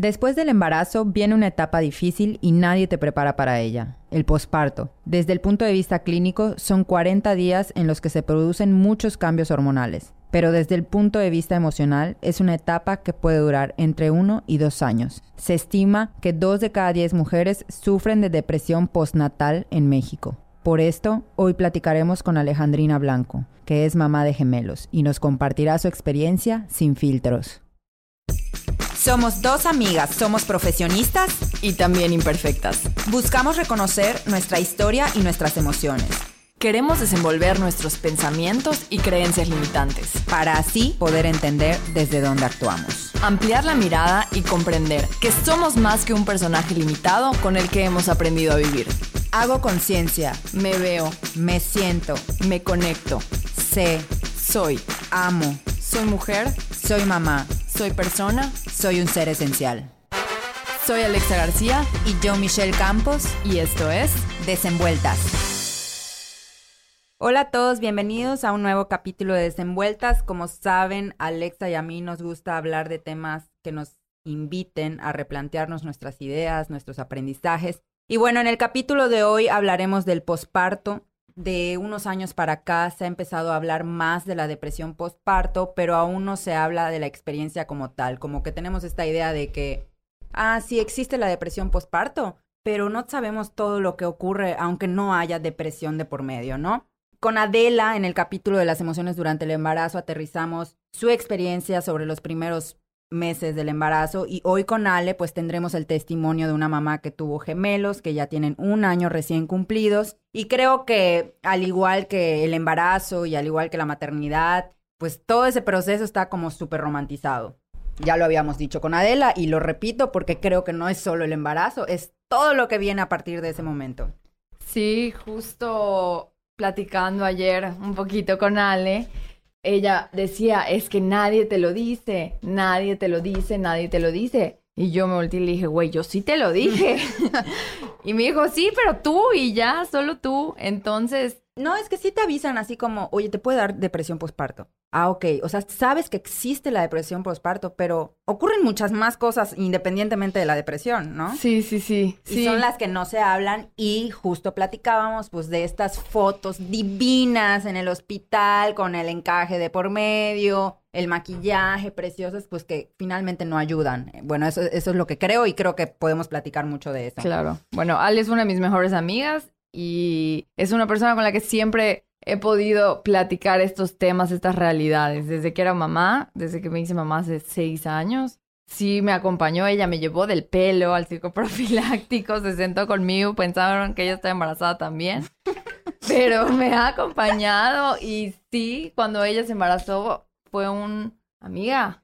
Después del embarazo viene una etapa difícil y nadie te prepara para ella, el posparto. Desde el punto de vista clínico, son 40 días en los que se producen muchos cambios hormonales, pero desde el punto de vista emocional es una etapa que puede durar entre uno y dos años. Se estima que dos de cada diez mujeres sufren de depresión postnatal en México. Por esto, hoy platicaremos con Alejandrina Blanco, que es mamá de gemelos, y nos compartirá su experiencia sin filtros. Somos dos amigas, somos profesionistas y también imperfectas. Buscamos reconocer nuestra historia y nuestras emociones. Queremos desenvolver nuestros pensamientos y creencias limitantes. Para así poder entender desde dónde actuamos. Ampliar la mirada y comprender que somos más que un personaje limitado con el que hemos aprendido a vivir. Hago conciencia, Me veo, me siento, me conecto, sé, soy, amo, soy mujer, soy mamá, soy persona, soy un ser esencial. soy Alexa García Y yo, Michelle Campos, y esto es Desenvueltas. Hola a todos, bienvenidos a un nuevo capítulo de Desenvueltas. Como saben, Alexa y a mí nos gusta hablar de temas que nos inviten a replantearnos nuestras ideas, nuestros aprendizajes. Y bueno, en el capítulo de hoy hablaremos del posparto. De unos años para acá se ha empezado a hablar más de la depresión postparto, pero aún no se habla de la experiencia como tal, como que tenemos esta idea de que, ah, sí existe la depresión postparto, pero no sabemos todo lo que ocurre aunque no haya depresión de por medio, ¿no? Con Adela, en el capítulo de las emociones durante el embarazo, aterrizamos su experiencia sobre los primeros meses del embarazo y hoy con Ale pues tendremos el testimonio de una mamá que tuvo gemelos que ya tienen un año recién cumplidos y creo que al igual que el embarazo y al igual que la maternidad pues todo ese proceso está como súper romantizado. Ya lo habíamos dicho con Adela y lo repito porque creo que no es solo el embarazo, es todo lo que viene a partir de ese momento. Sí, justo platicando ayer un poquito con Ale, ella decía, es que nadie te lo dice, nadie te lo dice, nadie te lo dice. Y yo me volteé y le dije, güey, yo sí te lo dije. y me dijo, sí, pero tú y ya, solo tú. Entonces, No, es que sí te avisan así como, oye, te puede dar depresión postparto. Ah, ok. O sea, sabes que existe la depresión postparto, pero ocurren muchas más cosas independientemente de la depresión, ¿no? sí, sí, sí. Y sí. son las que no se hablan y justo platicábamos pues de estas fotos divinas en el hospital con el encaje de por medio, el maquillaje preciosas pues que finalmente no ayudan. Bueno, eso, eso es lo que creo y creo que podemos platicar mucho de eso. Claro. Bueno, Ale es una de mis mejores amigas y es una persona con la que siempre he podido platicar estos temas, estas realidades. Desde que era mamá, desde que me hice mamá hace seis años, sí me acompañó. Ella me llevó del pelo al circo profiláctico, se sentó conmigo, pensaron que ella estaba embarazada también. Pero me ha acompañado y sí, cuando ella se embarazó fue un amiga.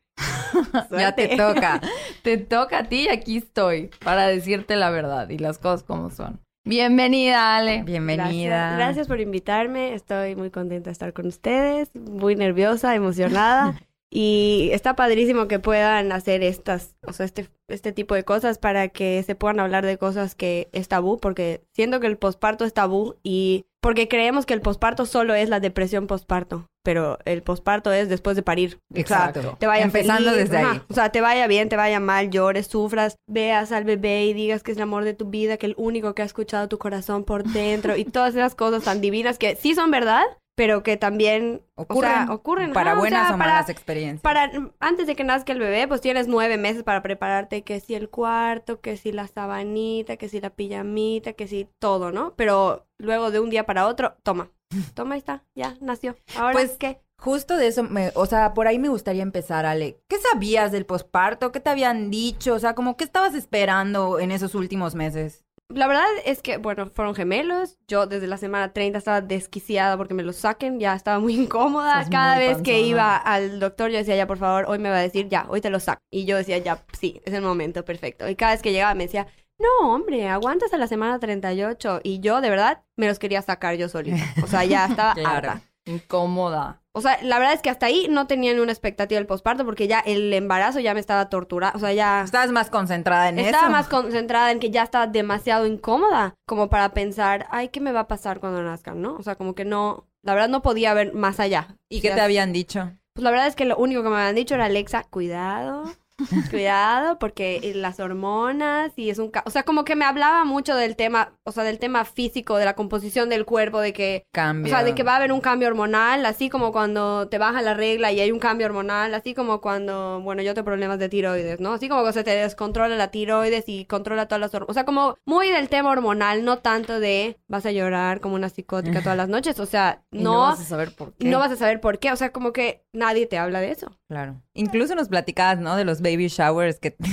Ya te toca. Te toca a ti y aquí estoy para decirte la verdad y las cosas como son. Bienvenida, Ale. Bienvenida. Gracias, gracias por invitarme. Estoy muy contenta de estar con ustedes, muy nerviosa, emocionada. y está padrísimo que puedan hacer estas, o sea, este, este tipo de cosas para que se puedan hablar de cosas que es tabú, porque siento que el posparto es tabú y porque creemos que el posparto solo es la depresión posparto, pero el posparto es después de parir. Exacto. O sea, te vaya Empezando feliz, desde ajá. ahí. O sea, te vaya bien, te vaya mal, llores, sufras, veas al bebé y digas que es el amor de tu vida, que el único que ha escuchado tu corazón por dentro y todas esas cosas tan divinas que sí son verdad, pero que también Ocurren, o sea, ocurren para ajá, o buenas sea, o para- malas experiencias. Para antes de que nazca el bebé, pues tienes nueve meses para prepararte que si el cuarto, que si la sabanita, que si la pijamita, que si todo, ¿no? Pero luego de un día para otro, toma, toma ahí está, ya nació. Ahora Pues, qué? Justo de eso, me, o sea, por ahí me gustaría empezar, Ale. ¿Qué sabías del posparto? ¿Qué te habían dicho? O sea, como, ¿qué estabas esperando en esos últimos meses? La verdad es que, bueno, fueron gemelos. Yo desde la semana 30 estaba desquiciada porque me los saquen. Ya estaba muy incómoda. Estás Cada muy vez que iba al doctor, yo decía, ya, por favor, hoy me va a decir, ya, hoy te los saco. Y yo decía, ya, sí, es el momento perfecto. Y cada vez que llegaba me decía, no, hombre, aguantas a la semana 38. Y yo, de verdad, me los quería sacar yo solita. O sea, ya estaba Claro. harta. Incómoda. O sea, la verdad es que hasta ahí no tenía ni una expectativa del posparto porque ya el embarazo ya me estaba torturando. O sea, ya... Estabas más concentrada en Estaba eso. más concentrada en que ya estaba demasiado incómoda como para pensar, ay, ¿qué me va a pasar cuando nazcan, no? O sea, como que no, la verdad no podía ver más allá. ¿Y qué te habían dicho? Pues la verdad es que lo único que me habían dicho era, Alexa, cuidado, cuidado, porque las hormonas y es un... ca- O sea, como que me hablaba mucho del tema, o sea, del tema físico, de la composición del cuerpo, de que... O Cambio. sea, de que va a haber un cambio hormonal, así como cuando te baja la regla y hay un cambio hormonal, así como cuando, bueno, yo tengo problemas de tiroides, ¿no? Así como que se te descontrola la tiroides y controla todas las hormonas. O sea, como muy del tema hormonal, no tanto de vas a llorar como una psicótica todas las noches. O sea, Y no, no, vas a saber por qué. no vas a saber por qué. O sea, como que nadie te habla de eso. Claro. Incluso nos platicabas, ¿no? De los baby showers que, que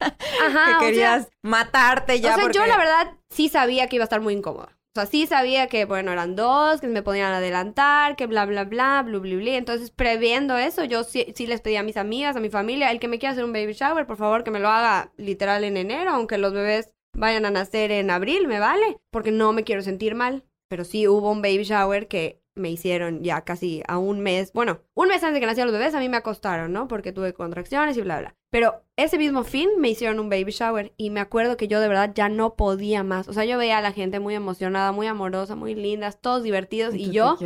Ajá. o sea, querías matarte ya. o sea, porque... yo la verdad sí sabía que iba a estar muy incómoda. O sea, sí sabía que, bueno, eran dos, que me podían adelantar, que bla, bla, bla, blu, blu, blu. Entonces, previendo eso, yo sí, sí les pedí a mis amigas, a mi familia, el que me quiera hacer un baby shower, por favor, que me lo haga literal en enero, aunque los bebés vayan a nacer en abril, me vale, porque no me quiero sentir mal. Pero sí hubo un baby shower que me hicieron ya casi a un mes, bueno, un mes antes de que nacieran los bebés, a mí me acostaron, ¿no? Porque tuve contracciones y bla, bla. Pero ese mismo fin me hicieron un baby shower y me acuerdo que yo de verdad ya no podía más. O sea, yo veía a la gente muy emocionada, muy amorosa, muy lindas, todos divertidos y yo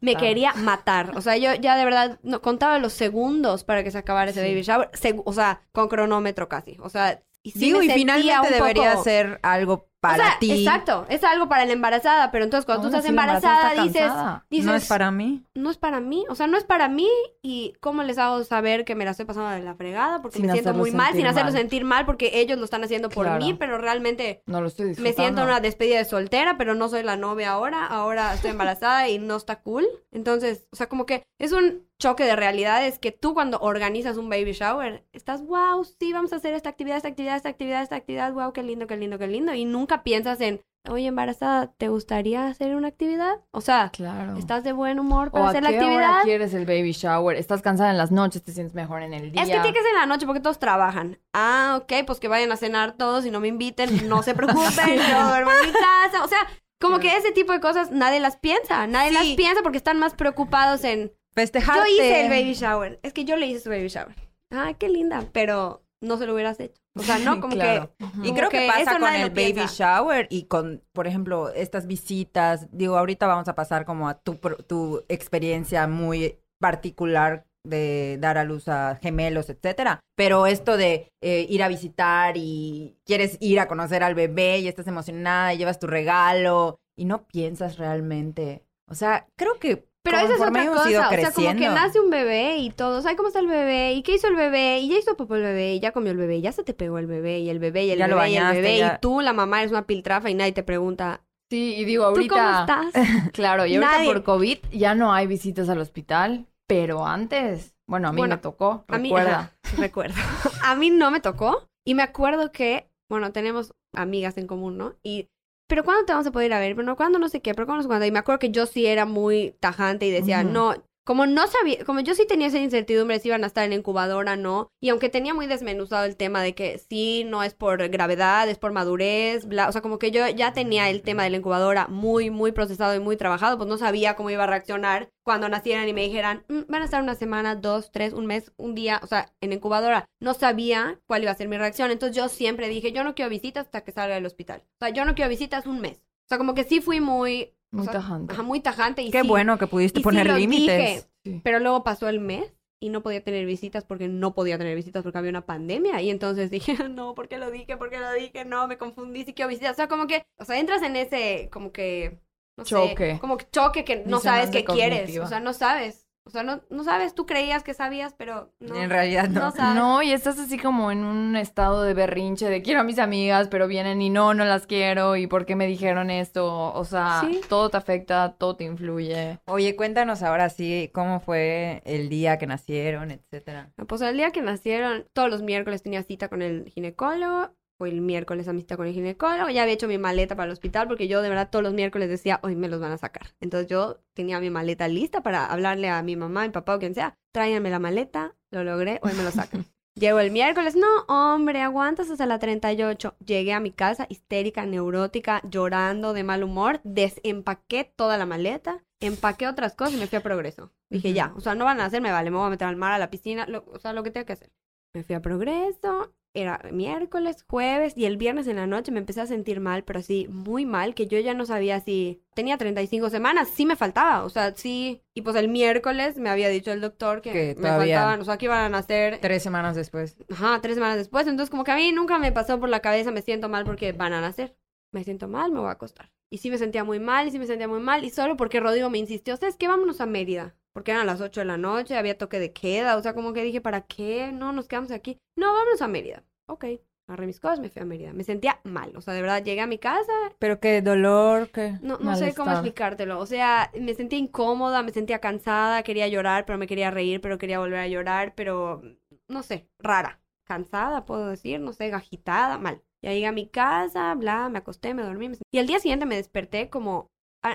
me quería matar. O sea, yo ya de verdad no, contaba los segundos para que se acabara ese Sí. baby shower, o sea, con cronómetro casi. O sea, y sí Digo, y finalmente debería poco- ser algo o sea, ti. Exacto, es algo para la embarazada, pero entonces cuando tú estás embarazada, está dices, No es para mí. no es para mí, o sea, no es para mí y cómo les hago saber que me la estoy pasando de la fregada porque Sin me siento muy mal, sin mal. sentir mal porque ellos lo están haciendo por Claro. mí, pero realmente No lo estoy me siento en una despedida de soltera, pero no soy la novia ahora, ahora estoy embarazada y no está cool. Entonces, o sea, como que es un choque de realidades que tú cuando organizas un baby shower, estás, wow, sí, vamos a hacer esta actividad, esta actividad, esta actividad, esta actividad, wow, qué lindo, qué lindo, qué lindo. Y nunca piensas en, oye, embarazada, ¿te gustaría hacer una actividad? O sea, Claro. ¿estás de buen humor ¿O para a hacer qué la actividad? hora quieres el baby shower? ¿Estás cansada en las noches? ¿Te sientes mejor en el día? Es que tiene que ser en la noche porque todos trabajan. Ah, ok, pues que vayan a cenar todos y no me inviten, no se preocupen, yo duermo en mi casa. O sea, como que ese tipo de cosas nadie las piensa, nadie Sí. las piensa porque están más preocupados en... Festejarte. Yo hice el baby shower, es que yo le hice su baby shower. Ah, qué linda, pero no se lo hubieras hecho. O sea, no, como Claro. que... Y como creo que, que pasa eso con el baby piensa. shower y con, por ejemplo, estas visitas. Digo, ahorita vamos a pasar como a tu, pro- tu experiencia muy particular de dar a luz a gemelos, etcétera. Pero esto de eh, ir a visitar y quieres ir a conocer al bebé y estás emocionada y llevas tu regalo y no piensas realmente. O sea, creo que Pero esa es otra cosa, o sea, como que nace un bebé y todos, ay, ¿cómo está el bebé? ¿Y qué hizo el bebé? Y ya hizo papá el bebé, y ya comió el bebé, y ya se te pegó el bebé, y el bebé, y el Ya lo bebé, y el bañaste, bebé, ya- y tú, la mamá, eres una piltrafa y nadie te pregunta, Sí, y digo, ¿tú ahorita... cómo estás? Claro, y ahorita Nadie- por COVID ya no hay visitas al hospital, pero antes, bueno, a mí Bueno, me tocó, A recuerda. recuerdo. a mí no me tocó. Y me acuerdo que, bueno, tenemos amigas en común, ¿no? Y, pero ¿cuándo te vamos a poder ir a ver? Pero no, ¿cuándo? No sé qué, pero ¿cuándo? No sé cuándo. Y me acuerdo que yo sí era muy tajante y decía, no, como no sabía, como yo sí tenía esa incertidumbre si iban a estar en incubadora, no. Y aunque tenía muy desmenuzado el tema de que sí, no es por gravedad, es por madurez, bla. O sea, como que yo ya tenía el tema de la incubadora muy, muy procesado y muy trabajado, pues no sabía cómo iba a reaccionar cuando nacieran y me dijeran, "Mm, van a estar una semana, dos, tres, un mes, un día, o sea, en incubadora. No sabía cuál iba a ser mi reacción. Entonces yo siempre dije, yo no quiero visitas hasta que salga del hospital. O sea, yo no quiero visitas un mes. O sea, como que sí fui muy... o Muy sea, tajante. Ajá, muy tajante. Y Qué sí, bueno que pudiste y sí poner lo límites. dije. Sí. pero luego pasó el mes y no podía tener visitas porque no podía tener visitas porque había una pandemia. Y entonces dije, no, ¿por qué lo dije? ¿Por qué lo dije? No, me confundí, sí quiero visitas. O sea, como que, o sea, entras en ese, como que, no Choque. sé, como que choque que no sabes qué quieres. O sea, no sabes. O sea, no, no sabes, tú creías que sabías, pero no. En realidad no. No sabes. No, y estás así como en un estado de berrinche de quiero a mis amigas, pero vienen y no, no las quiero, y por qué me dijeron esto. O sea, Sí. todo te afecta, todo te influye. Oye, cuéntanos ahora sí cómo fue el día que nacieron, etcétera. Pues el día que nacieron, todos los miércoles tenía cita con el ginecólogo. Fue el miércoles a mi cita con el ginecólogo. Ya había hecho mi maleta para el hospital porque yo de verdad todos los miércoles decía, hoy me los van a sacar. Entonces yo tenía mi maleta lista para hablarle a mi mamá, mi papá o quien sea. Tráiganme la maleta, lo logré, hoy me lo sacan. Llego el miércoles, no, hombre, aguantas hasta la 38. Llegué a mi casa histérica, neurótica, llorando, de mal humor. Desempaqué toda la maleta, empaqué otras cosas y me fui a progreso. Dije, ya, o sea, no van a hacer, me vale, me voy a meter al mar, a la piscina, lo- o sea, lo que tenga que hacer. Me fui a progreso era miércoles, jueves y el viernes en la noche me empecé a sentir mal, pero así muy mal, que yo ya no sabía si tenía 35 semanas, sí me faltaba, o sea, sí. Y pues el miércoles me había dicho el doctor que, Que me faltaban, o sea, que iban a nacer, Tres semanas después. ajá, tres semanas después. Entonces como que a mí nunca me pasó por la cabeza, me siento mal porque van a nacer. Me siento mal, me voy a acostar. Y sí me sentía muy mal, y sí me sentía muy mal, y solo porque Rodrigo me insistió, ¿sabes qué? Vámonos a Mérida. Porque eran las 8 de la noche, había toque de queda, o sea, como que dije, ¿para qué? No, nos quedamos aquí. No, vámonos a Mérida. Ok, agarré mis cosas, me fui a Mérida. Me sentía mal, o sea, de verdad, llegué a mi casa, Pero qué dolor, qué... no, no sé cómo explicártelo. O sea, me sentía incómoda, me sentía cansada, quería llorar, pero me quería reír, pero quería volver a llorar, pero no sé, rara. Cansada, puedo decir, no sé, agitada, mal. Ya llegué a mi casa, bla, me acosté, me dormí. me- Y al día siguiente me desperté como...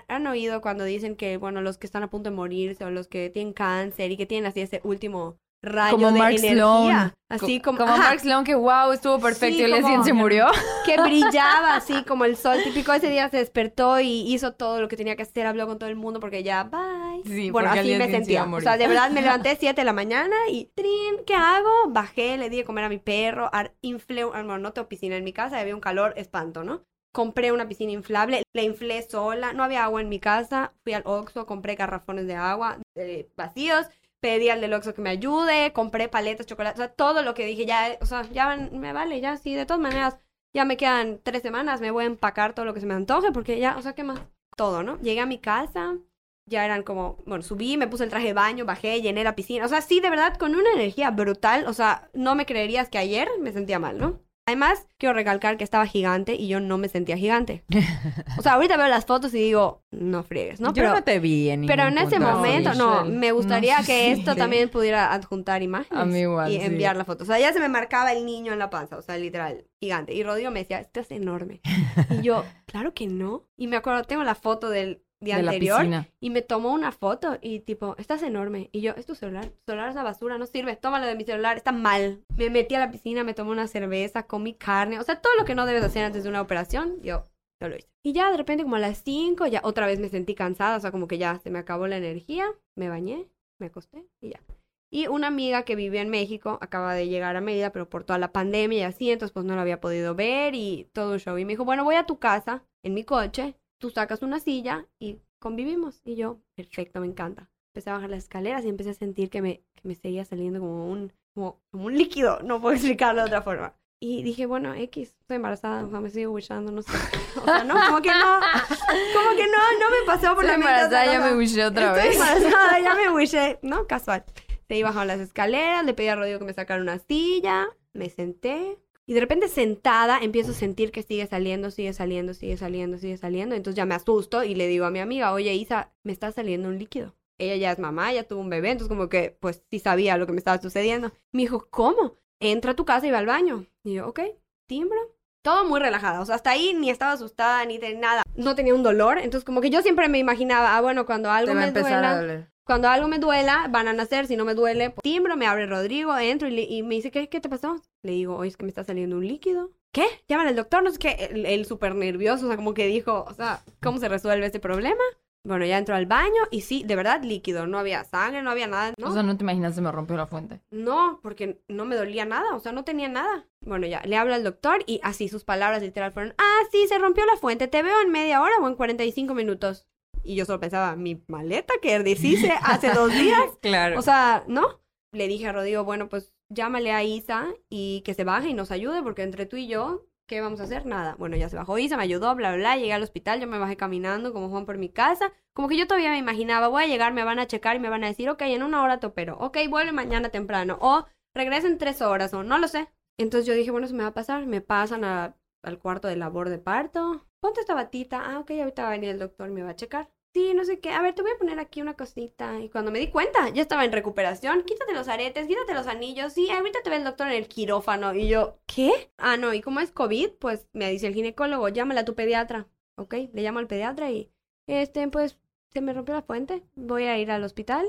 ¿Han, oído cuando dicen que, bueno, los que están a punto de morirse o los que tienen cáncer y que tienen así ese último rayo Como de Mark energía? Sloan. Así Co- como... Como ajá, Mark Sloan, que wow, estuvo perfecto Sí, y el se murió. que brillaba así como el sol típico. Ese día se despertó y hizo todo lo que tenía que hacer, habló con todo el mundo porque ya, bye. Sí, bueno, así me se sentía. O sea, de verdad me levanté 7 de la mañana y, trin, ¿qué hago? Bajé, le di de comer a mi perro, ar- inflé, un- ah, bueno, no tengo piscina en mi casa, había un calor espanto, ¿no? Compré una piscina inflable, la inflé sola, no había agua en mi casa, fui al Oxxo, compré garrafones de agua eh, vacíos, pedí al del Oxxo que me ayude, compré paletas, chocolate, o sea, todo lo que dije, ya, o sea, ya me vale, ya, sí, de todas maneras, ya me quedan tres semanas, me voy a empacar todo lo que se me antoje, porque ya, o sea, ¿qué más? Todo, ¿no? Llegué a mi casa, ya eran como, bueno, subí, me puse el traje de baño, bajé, llené la piscina, o sea, sí, de verdad, con una energía brutal, o sea, no me creerías que ayer me sentía mal, ¿no? Además, quiero recalcar que estaba gigante y yo no me sentía gigante. O sea, ahorita veo las fotos y digo, no friegues, ¿no? Yo Pero, no te vi en pero en ese momento, no, me gustaría No, que sí. esto también pudiera adjuntar imágenes A mí igual, y sí. enviar la foto. O sea, ya se me marcaba el niño en la panza, o sea, literal, gigante. Y Rodrigo me decía, estás enorme. Y yo, claro que no. Y me acuerdo, tengo la foto del de la anterior y me tomó una foto y tipo, estás enorme. Y yo, es tu celular, tu celular es una basura, no sirve, tómalo de mi celular, está mal. Me metí a la piscina, me tomé una cerveza, comí carne, o sea, todo lo que no debes hacer antes de una operación, yo, yo lo hice. Y ya de repente como a las 5, ya otra vez me sentí cansada, o sea, como que ya se me acabó la energía, me bañé, me acosté y ya. Y una amiga que vivía en México acaba de llegar a Mérida, pero por toda la pandemia y así, entonces pues no la había podido ver y todo un show. Y me dijo, bueno, voy a tu casa, en mi coche, tú sacas una silla y convivimos. Y yo, perfecto, me encanta. Empecé a bajar las escaleras y empecé a sentir que me, que me seguía saliendo como un, como, como un líquido, no puedo explicarlo de otra forma. Y dije, bueno, X, estoy embarazada, o sea, me sigo wishando, no sé. O sea, no, como que no, como que no, no me pasó por Estoy la mente embarazada, ya me wishé otra Estoy vez. embarazada, ya me wishé, ¿no? Casual. Seguí bajando las escaleras, le pedí a Rodrigo que me sacara una silla, me senté. Y de repente sentada empiezo a sentir que sigue saliendo, sigue saliendo, sigue saliendo, sigue saliendo. Entonces ya me asusto y le digo a mi amiga, oye Isa, me está saliendo un líquido. Ella ya es mamá, ya tuvo un bebé, entonces como que pues sí sabía lo que me estaba sucediendo. Me dijo, ¿cómo? Entra a tu casa y va al baño. Y yo, ok, timbro. Todo muy relajada, o sea, hasta ahí ni estaba asustada ni de nada. No tenía un dolor, entonces como que yo siempre me imaginaba, ah, bueno, cuando algo me duela, cuando algo me duela, van a nacer. Si no me duele, pues, timbro, me abre Rodrigo, entro y, le- y me dice, ¿qué, ¿qué te pasó? Le digo, oye, es que me está saliendo un líquido. ¿Qué? Llaman al doctor, no sé qué. Él, él súper nervioso, o sea, como que dijo, o sea, ¿cómo se resuelve este problema? Bueno, ya entró al baño y sí, de verdad, líquido. No había sangre, no había nada. ¿no? O sea, no te imaginas, se me rompió la fuente. No, porque no me dolía nada, o sea, no tenía nada. Bueno, ya, le hablo al doctor y así sus palabras literal fueron, ah, sí, se rompió la fuente, te veo en media hora o en 45 minutos. Y yo solo pensaba, mi maleta que deshice hace dos días. Claro. O sea, ¿no? Le dije a Rodrigo, bueno, pues llámale a Isa y que se baje y nos ayude, porque entre tú y yo, ¿qué vamos a hacer? Nada. Bueno, ya se bajó Isa, me ayudó, bla, bla. Llegué al hospital, yo me bajé caminando como Juan por mi casa. Como que yo todavía me imaginaba, voy a llegar, me van a checar y me van a decir, ok, en una hora te opero. Ok, vuelve mañana temprano. O regresa en tres horas, o no lo sé. Entonces yo dije, bueno, eso me va a pasar. Me pasan al cuarto de labor de parto. Ponte esta batita. Ah, ok, ahorita va a venir el doctor me va a checar. Sí, no sé qué. A ver, te voy a poner aquí una cosita. Y cuando me di cuenta, ya estaba en recuperación. Quítate los aretes, quítate los anillos. Sí, ahorita te ve el doctor en el quirófano. Y yo, ¿qué? Ah, no, y como es COVID, pues me dice el ginecólogo, llámale a tu pediatra. Ok, le llamo al pediatra y, este, pues, se me rompió la fuente. Voy a ir al hospital.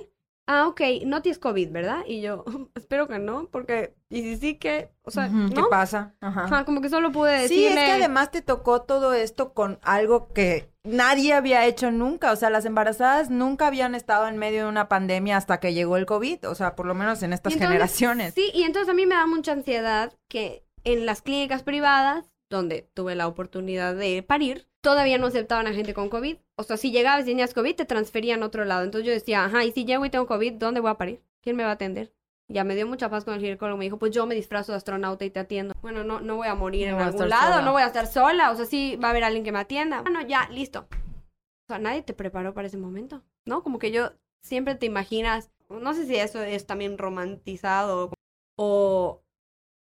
Ah, ok, no tienes COVID, ¿verdad? Y yo, espero que no, porque, y si sí que, o sea, Ujú, ¿Qué ¿no? pasa? Ajá. Ajá, como que solo pude Sí, decirle... es que además te tocó todo esto con algo que nadie había hecho nunca. O sea, las embarazadas nunca habían estado en medio de una pandemia hasta que llegó el COVID. O sea, por lo menos en estas entonces, generaciones. Sí, y entonces a mí me da mucha ansiedad que en las clínicas privadas, donde tuve la oportunidad de parir, todavía no aceptaban a gente con COVID. O sea, si llegabas y tenías COVID, te transferían a otro lado. Entonces yo decía, ajá, y si llego y tengo COVID, ¿dónde voy a parir? ¿Quién me va a atender? Ya me dio mucha paz con el ginecólogo. Me dijo, pues yo me disfrazo de astronauta y te atiendo. Bueno, no, no voy a morir No en algún lado, sola. no voy a estar sola. O sea, sí va a haber alguien que me atienda. Bueno, ya, listo. O sea, nadie te preparó para ese momento, ¿no? Como que yo siempre te imaginas, no sé si eso es también romantizado o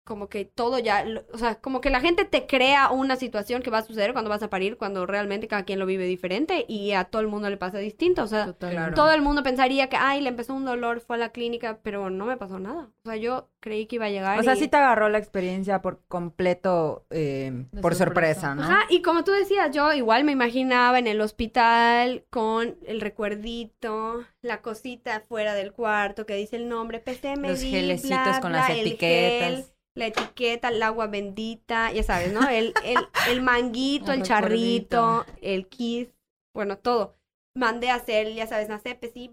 como que todo ya, lo- o sea, como que la gente te crea una situación que va a suceder cuando vas a parir, cuando realmente cada quien lo vive diferente y a todo el mundo le pasa distinto. O sea, todo el mundo pensaría que, ay, le empezó un dolor, fue a la clínica, pero no me pasó nada. O sea, yo creí que iba a llegar. O sea, y- sí te agarró la experiencia por completo, eh, por sorpresa. sorpresa, ¿no? Ajá, y como tú decías, yo igual me imaginaba en el hospital con el recuerdito, la cosita fuera del cuarto que dice el nombre, PCMD, Los gelecitos bla, con bla, las etiquetas. gel, la etiqueta, el agua bendita, ya sabes, ¿no? El, el, el manguito, El el charrito, el kiss, bueno, todo. Mandé a hacer, ya sabes, una CPC,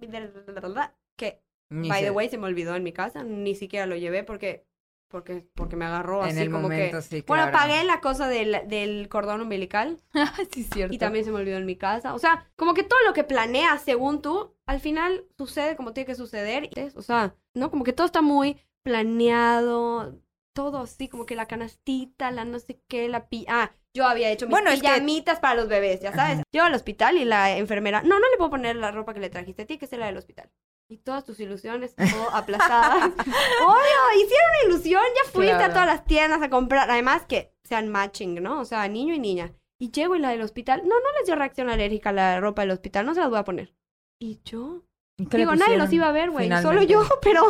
que, Ni by the way, se me olvidó en mi casa, ni siquiera lo llevé porque, porque, porque me agarró en así el como momento, que... sí, Bueno, pagué la cosa del, del cordón umbilical sí, es cierto. y también se me olvidó en mi casa. O sea, como que todo lo que planeas según tú, al final sucede como tiene que suceder. O sea, ¿no? Como que todo está muy planeado, todo así, como que la canastita, la no sé qué, la pi... Ah, yo había hecho mis Bueno, es que- pijamitas para los bebés, ya sabes. Llego al hospital y la enfermera, no, no le puedo poner la ropa que le trajiste, tiene que ser la del hospital. Y todas tus ilusiones, todo aplazadas. Obvio, hicieron una ilusión, ya fuiste Claro. a todas las tiendas a comprar. Además que sean matching, ¿no? O sea, niño y niña. Y llego y la del hospital, no, no les dio reacción alérgica a la ropa del hospital, no se las voy a poner. Y yo, ¿Y qué le digo, nadie los iba a ver, güey, solo yo, pero,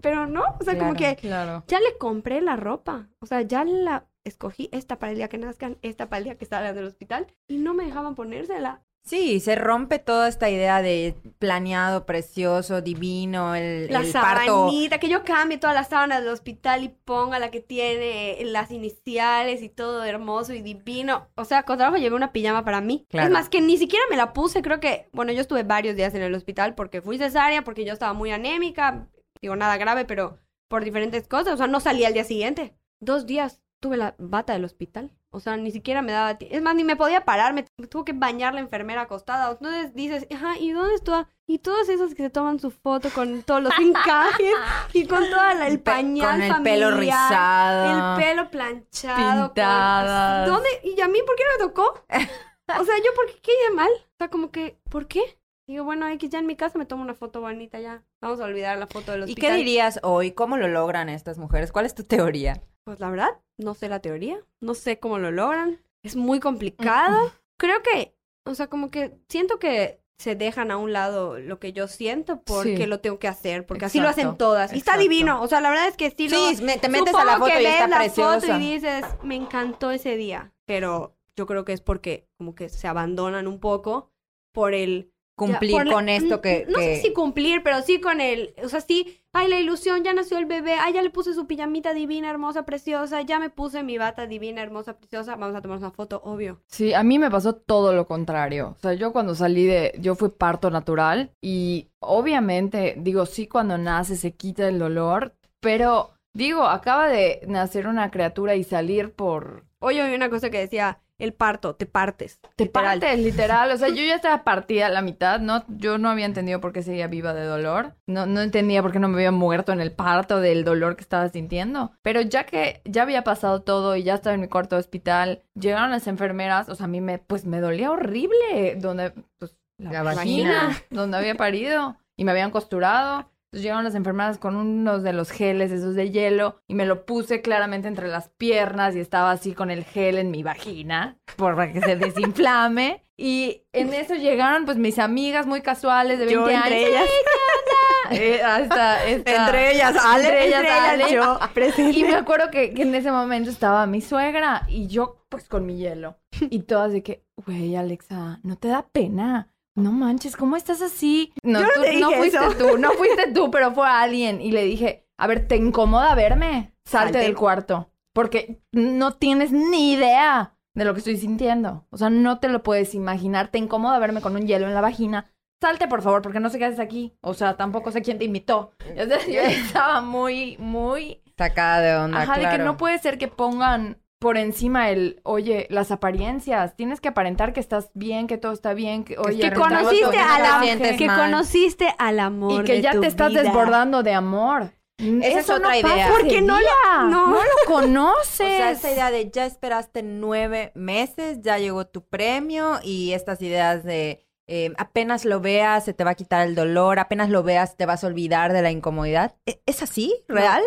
pero no, o sea, como que Claro. ya le compré la ropa, o sea, ya la escogí, esta para el día que nazcan, esta para el día que salgan del hospital, y no me dejaban ponérsela. Sí, se rompe toda esta idea de planeado, precioso, divino, el, La el parto. que yo cambie todas las sábanas del hospital y ponga la que tiene las iniciales y todo hermoso y divino. O sea, con trabajo llevé una pijama para mí. Claro. Es más, que ni siquiera me la puse, creo que, bueno, yo estuve varios días en el hospital porque fui cesárea, porque yo estaba muy anémica, digo, nada grave, pero por diferentes cosas, o sea, no salí al día siguiente. Dos días tuve la bata del hospital. O sea, ni siquiera me daba... Es más, ni me podía parar, me tuvo que bañar la enfermera acostada. Entonces dices, ajá, ¿y dónde está? Y todas esas que se toman su foto con todos los encajes y con todo el pañal Con el pelo rizado. El pelo planchado. con- Pintadas. ¿Dónde? ¿Y a mí por qué no me tocó? O sea, ¿yo por qué quedé mal? O sea, como que, ¿por qué? Digo, bueno, X, ya en mi casa me tomo una foto bonita ya. Vamos a olvidar la foto del ¿Y hospital. qué dirías hoy? ¿Cómo lo logran estas mujeres? ¿Cuál es tu teoría? Pues la verdad, no sé la teoría, no sé cómo lo logran, es muy complicado. Creo que, o sea, como que siento que se dejan a un lado lo que yo siento porque Sí. lo tengo que hacer, porque así lo hacen todas. Y está divino, o sea, la verdad es que sí, lo... Sí, te metes a la foto que y ves está la preciosa. foto y dices, me encantó ese día, pero yo creo que es porque como que se abandonan un poco por el Cumplir ya, por la- con esto que... No que- sé si cumplir, pero sí con el... O sea, sí, ay, la ilusión, ya nació el bebé, ay, ya le puse su pijamita divina, hermosa, preciosa, ya me puse mi bata divina, hermosa, preciosa, vamos a tomar una foto, obvio. Sí, a mí me pasó todo lo contrario. O sea, yo cuando salí de, yo fui parto natural y obviamente, digo, sí, cuando nace se quita el dolor, pero digo, acaba de nacer una criatura y salir por... Oí una cosa que decía, el parto, te partes. Te literal. partes, literal. O sea, yo ya estaba partida a la mitad, ¿no? Yo no había entendido por qué seguía viva de dolor. No, no entendía por qué no me había muerto en el parto del dolor que estaba sintiendo. Pero ya que ya había pasado todo y ya estaba en mi cuarto de hospital, llegaron las enfermeras, o sea, a mí me, pues me dolía horrible, donde, pues, la, La vagina, vagina. donde había parido y me habían costurado. Entonces llegaron las enfermeras con unos de los geles, esos de hielo, y me lo puse claramente entre las piernas y estaba así con el gel en mi vagina para que se desinflame. Y en eso llegaron pues mis amigas muy casuales de 20 Yo años. entre ellas. Eh, hasta- esta- Entre ellas, Ale. Entre ellas, Ale. yo, presente. Y me acuerdo que, que en ese momento estaba mi suegra y yo pues con mi hielo. Y todas de que, güey, Alexa, ¿no te da pena? No manches, ¿cómo estás así? No, Yo no tú- te no fuiste eso. tú, no fuiste tú, pero fue alguien. Y le dije, a ver, ¿te incomoda verme? Salte Salte. del cuarto. Porque no tienes ni idea de lo que estoy sintiendo. O sea, no te lo puedes imaginar. Te incomoda verme con un hielo en la vagina. salte por favor, porque no sé qué haces aquí. O sea, tampoco sé quién te invitó. Yo estaba muy, muy... Sacada de onda, Ajá, de que no puede ser que pongan por encima el, oye, las apariencias. Tienes que aparentar que estás bien, que todo está bien, que, oye, Que conociste a la que conociste al amor y que de ya tu te estás vida. desbordando de amor. Esa es Eso otra no idea. pasa Porque no la- no. lo conoces. O sea, esa idea de ya esperaste nueve meses, ya llegó tu premio y estas ideas de eh, apenas lo veas, se te va a quitar el dolor, apenas lo veas, te vas a olvidar de la incomodidad. ¿E- ¿Es así? ¿Real?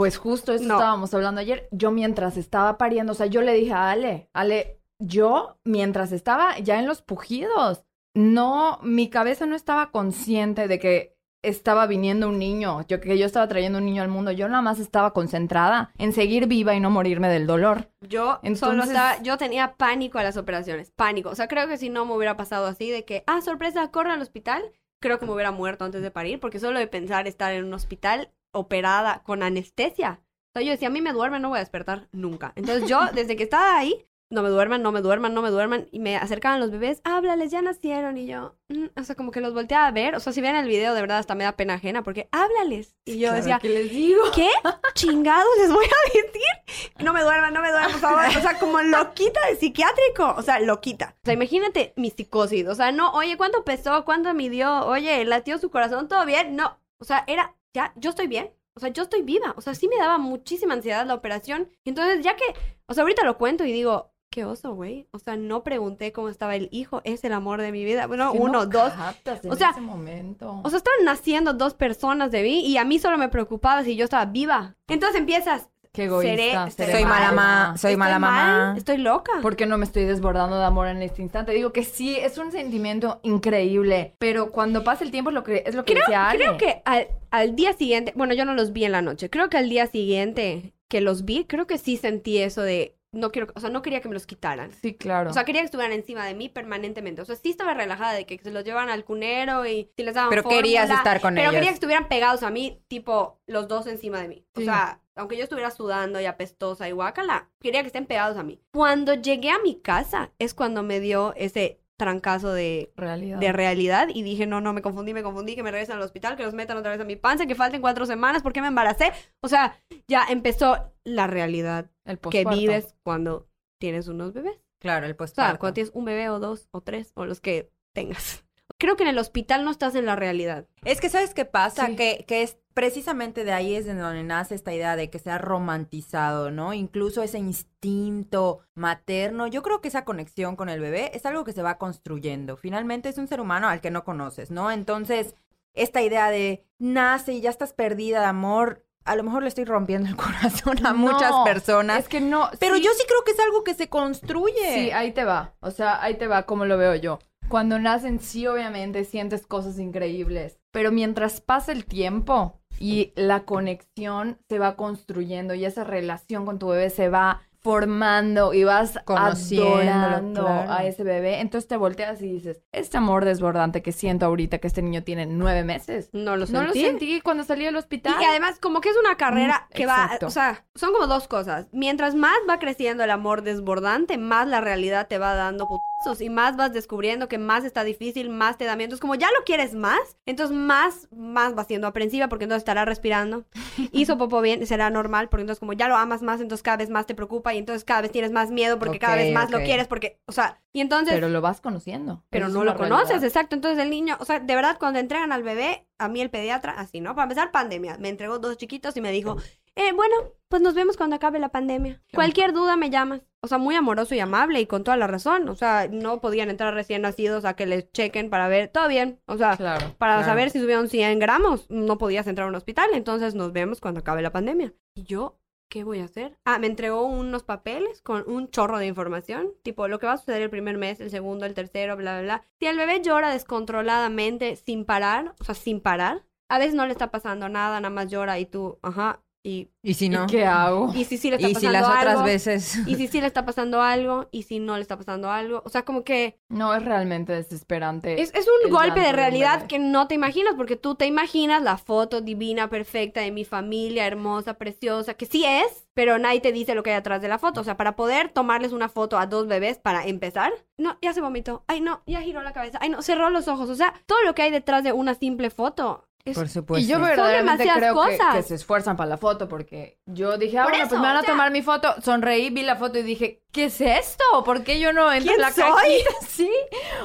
Pues justo eso No. estábamos hablando ayer. Yo mientras estaba pariendo, o sea, yo le dije a Ale, Ale, yo mientras estaba ya en los pujidos, no, mi cabeza no estaba consciente de que estaba viniendo un niño, yo que yo estaba trayendo un niño al mundo, yo nada más estaba concentrada en seguir viva y no morirme del dolor. Yo solo Entonces- estaba, yo tenía pánico a las operaciones, pánico. O sea, creo que si no me hubiera pasado así de que, ah, sorpresa, corre al hospital, creo que me hubiera muerto antes de parir, porque solo de pensar estar en un hospital operada con anestesia. O sea, yo decía, a mí me duermen, no voy a despertar nunca. Entonces yo, desde que estaba ahí, no me duerman, no me duerman, no me duerman, y me acercaban los bebés, háblales, ya nacieron, y yo, mm, o sea, como que los volteaba a ver, o sea, si ven el video, de verdad, hasta me da pena ajena, porque háblales. Y yo decía, ¿qué les digo? ¿qué chingados les voy a decir? No me duerman, no me duerman, por favor. O sea, como loquita de psiquiátrico. O sea, loquita. O sea, imagínate mi psicosis. O sea, no, oye, ¿cuánto pesó? ¿Cuánto midió? Oye, latió su corazón, ¿todo bien? No. O sea, era, ya, yo estoy bien. O sea, yo estoy viva. O sea, sí me daba muchísima ansiedad la operación. Entonces, ya que, o sea, ahorita lo cuento y digo, qué oso, güey. O sea, no pregunté cómo estaba el hijo. Es el amor de mi vida. Bueno, no uno, dos. en O sea, ese momento. O sea, estaban naciendo dos personas de mí y a mí solo me preocupaba si yo estaba viva. Entonces empiezas. Qué egoísta. seré- seré Soy mala mala. ma, soy ¿estoy mala mal? mamá. Estoy loca. ¿Por qué no me estoy desbordando de amor en este instante? Digo que sí, es un sentimiento increíble, pero cuando pasa el tiempo es lo que, es lo que decía Ale. Creo que al, al día siguiente, bueno, yo no los vi en la noche. Creo que al día siguiente que los vi, creo que sí sentí eso de no quiero, o sea, no quería que me los quitaran. Sí, claro. O sea, quería que estuvieran encima de mí permanentemente. O sea, sí estaba relajada de que se los llevaban al cunero y si les daban Pero querías fórmula, estar con Pero ellos. quería que estuvieran pegados a mí, tipo, los dos encima de mí. O Sí. sea, aunque yo estuviera sudando y apestosa y guácala, quería que estén pegados a mí. Cuando llegué a mi casa es cuando me dio ese trancazo de, realidad. de realidad y dije, no, no, me confundí, me confundí, que me regresen al hospital, que los metan otra vez a mi panza, que falten cuatro semanas, ¿por qué me embaracé? O sea, ya empezó la realidad el que vives cuando tienes unos bebés. Claro, el O sea, posparto. cuando tienes un bebé o dos o tres o los que tengas. Creo que en el hospital no estás en la realidad. Es que ¿sabes qué pasa? Sí. Que, que es precisamente de ahí es de donde nace esta idea de que se ha romantizado, ¿no? Incluso ese instinto materno. Yo creo que esa conexión con el bebé es algo que se va construyendo. Finalmente es un ser humano al que no conoces, ¿no? Entonces, esta idea de nace y ya estás perdida de amor, a lo mejor le estoy rompiendo el corazón a muchas personas. Es que no. Pero sí, yo sí creo que es algo que se construye. Sí, ahí te va. O sea, ahí te va como lo veo yo. Cuando nacen, sí, obviamente sientes cosas increíbles. Pero mientras pasa el tiempo y la conexión se va construyendo y esa relación con tu bebé se va formando y vas adorando claro. a ese bebé, entonces te volteas y dices, este amor desbordante que siento ahorita que este niño tiene nueve meses. No lo No lo sentí. sentí cuando salí del hospital. Y además, como que es una carrera Mm, que va, exacto. o sea, son como dos cosas. Mientras más va creciendo el amor desbordante, más la realidad te va dando putazos y más vas descubriendo que más está difícil, más te da miedo. Entonces, como ya lo quieres más, entonces más, más vas siendo aprensiva porque entonces estará respirando. Hizo popo bien, será normal porque entonces como ya lo amas más, entonces cada vez más te preocupa y entonces cada vez tienes más miedo porque cada vez más lo quieres porque, o sea, y entonces... Pero lo vas conociendo. Pero no lo conoces, exacto. Entonces el niño, o sea, de verdad, cuando entregan al bebé, a mí el pediatra, así, ¿no? Para empezar, pandemia. Me entregó dos chiquitos y me dijo, eh, bueno, pues nos vemos cuando acabe la pandemia. Cualquier duda me llamas. O sea, muy amoroso y amable y con toda la razón. O sea, no podían entrar recién nacidos a que les chequen para ver, todo bien. O sea, Claro. para claro. saber si subieron 100 gramos, no podías entrar a un hospital. Entonces nos vemos cuando acabe la pandemia. Y yo, ¿qué voy a hacer? Ah, me entregó unos papeles con un chorro de información. Tipo, lo que va a suceder el primer mes, el segundo, el tercero, bla, bla, bla. Si el bebé llora descontroladamente, sin parar, o sea, sin parar, a veces no le está pasando nada, nada más llora y tú, ajá. Y, ¿Y si no? ¿Y qué hago? y si sí le está ¿Y pasando si las otras algo, veces? y si sí le está pasando algo, y si no le está pasando algo. O sea, como que No, es realmente desesperante. es, es un golpe de realidad que no te imaginas, porque tú te imaginas la foto divina, perfecta de mi familia, hermosa, preciosa, que sí es, pero nadie te dice lo que hay atrás de la foto. O sea, para poder tomarles una foto a dos bebés para empezar, no, ya se vomitó. Ay, no, ya giró la cabeza. Ay, no, cerró los ojos. O sea, todo lo que hay detrás de una simple foto. Es, Por supuesto. y yo Son verdaderamente demasiadas creo que, cosas. que se esfuerzan para la foto porque yo dije, ah, Por bueno, eso, pues me van a sea- tomar mi foto. Sonreí, vi la foto y dije, ¿qué es esto? ¿Por qué yo no entro en ¿Quién la soy? cajita? Sí,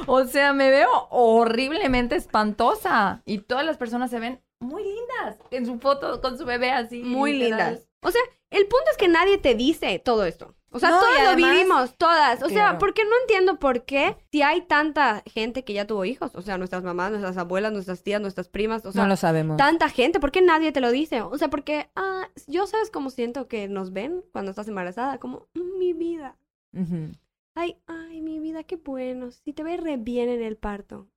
o sea, me veo horriblemente espantosa. Y todas las personas se ven muy lindas en su foto con su bebé así. muy literal. lindas. O sea, el punto es que nadie te dice todo esto. O sea, No, lo vivimos, todas. O sea, porque no entiendo por qué, si hay tanta gente que ya tuvo hijos, o sea, nuestras mamás, nuestras abuelas, nuestras tías, nuestras primas, o sea, no lo sabemos. tanta gente, ¿por qué nadie te lo dice? O sea, porque, ah, yo sabes cómo siento que nos ven cuando estás embarazada, como, "Mm, mi vida. Ay, ay, mi vida, qué bueno. Si te ves re bien en el parto.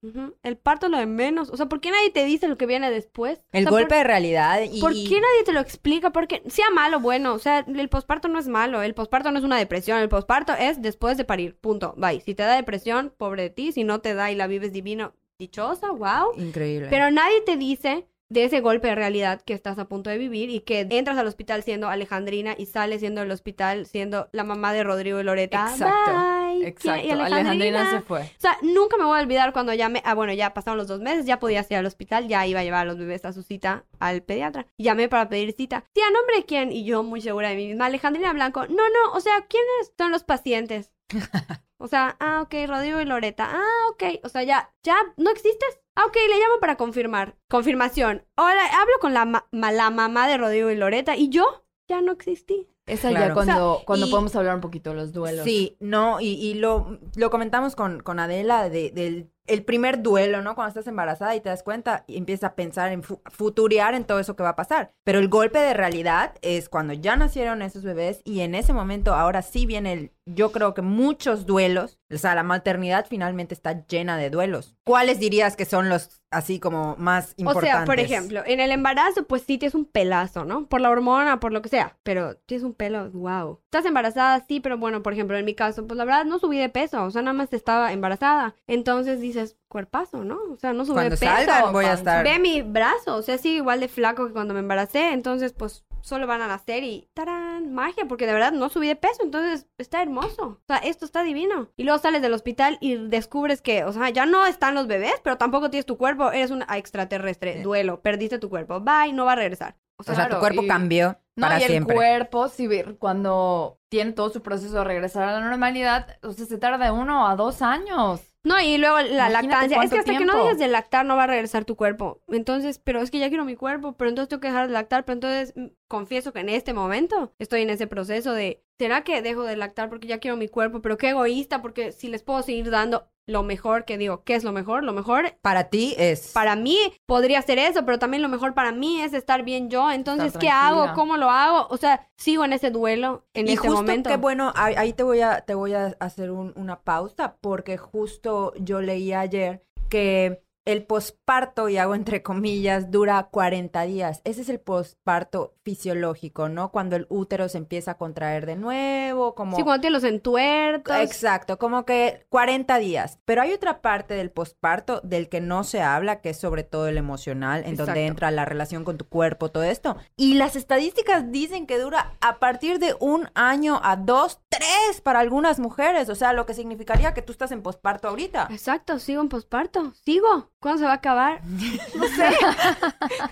El parto lo de menos. O sea, ¿por qué nadie te dice lo que viene después? El O sea, ¿por- golpe de realidad y... ¿Por qué nadie te lo explica? Porque sea malo o bueno, o sea, el posparto no es malo, el posparto no es una depresión, el posparto es después de parir, punto, bye. Si te da depresión, pobre de ti, si no te da y la vives divino, dichosa, wow. Increíble. Pero nadie te dice de ese golpe de realidad que estás a punto de vivir y que entras al hospital siendo Alejandrina y sales siendo del hospital siendo la mamá de Rodrigo y Loreta. Exacto, Bye. Exacto. Y Alejandrina se fue. o sea, nunca me voy a olvidar cuando llamé. Ah, bueno, ya pasaron los dos meses, ya podía ir al hospital, ya iba a llevar a los bebés a su cita al pediatra. Llamé para pedir cita. Sí, ¿a nombre de quién? Y yo, muy segura de mí misma, Alejandrina Blanco. No, no, o sea, ¿quiénes son los pacientes? O sea, ah, ok, Rodrigo y Loreta. Ah, ok. O sea, ya, ya, ¿no existes? Ah, ok, le llamo para confirmar. Confirmación. Ahora hablo con la, ma- la mamá de Rodrigo y Loreta y yo ya no existí. Esa Claro. ya cuando, O sea, cuando y- podemos hablar un poquito de los duelos. Sí, no, y, y lo, lo comentamos con, con Adela de- del el primer duelo, ¿no? Cuando estás embarazada y te das cuenta y empiezas a pensar en fu- futurear en todo eso que va a pasar. Pero el golpe de realidad es cuando ya nacieron esos bebés y en ese momento ahora sí viene el, yo creo que muchos duelos, o sea, la maternidad finalmente está llena de duelos. ¿Cuáles dirías que son los así como más O importantes? sea, por ejemplo, en el embarazo, pues sí tienes un pelazo, ¿no? Por la hormona, por lo que sea. Pero tienes un pelo, wow. Estás embarazada, sí, pero bueno, por ejemplo, en mi caso, pues la verdad no subí de peso. O sea, nada más estaba embarazada. Entonces dices, cuerpazo, ¿no? O sea, no subí Cuando de peso. salgan voy a estar... Ve mi brazo, o sea, sigue igual de flaco que cuando me embaracé. Entonces, pues solo van a nacer y ¡tarán! Magia, porque de verdad no subí de peso. Entonces, está hermoso. O sea, esto está divino. Y luego sales del hospital y descubres que, o sea, ya no están los bebés, pero tampoco tienes tu cuerpo. Eres un extraterrestre. Sí. Duelo. Perdiste tu cuerpo. Bye, no va a regresar. O sea, Claro, tu cuerpo y- cambió No, para y el siempre. cuerpo, si cuando tiene todo su proceso de regresar a la normalidad, o sea, se tarda de uno a dos años. No, y luego la Imagínate lactancia. Es que hasta que no dejes de lactar no va a regresar tu cuerpo. Entonces, pero es que ya quiero mi cuerpo, pero entonces tengo que dejar de lactar. Pero entonces confieso que en este momento estoy en ese proceso de, ¿será que dejo de lactar porque ya quiero mi cuerpo? Pero qué egoísta, porque si les puedo seguir dando lo mejor que digo, ¿qué es lo mejor? Lo mejor Para ti es... para mí podría ser eso, pero también lo mejor para mí es estar bien yo. Entonces, ¿qué hago? ¿Cómo lo hago? O sea, sigo en ese duelo en y este justo momento. qué bueno, ahí, ahí te voy a te voy a hacer un- una pausa porque justo yo leí ayer que el posparto, y hago entre comillas, dura 40 días. Ese es el posparto fisiológico, ¿no? Cuando el útero se empieza a contraer de nuevo, como... Sí, cuando tienes los entuertos. Exacto, como que 40 días. Pero hay otra parte del posparto del que no se habla, que es sobre todo el emocional, en donde entra la relación con tu cuerpo, todo esto. Y las estadísticas dicen que dura a partir de un año a dos, tres para algunas mujeres. O sea, lo que significaría que tú estás en posparto ahorita. Exacto, sigo en posparto. Sigo. ¿Cuándo se va a acabar? No sé.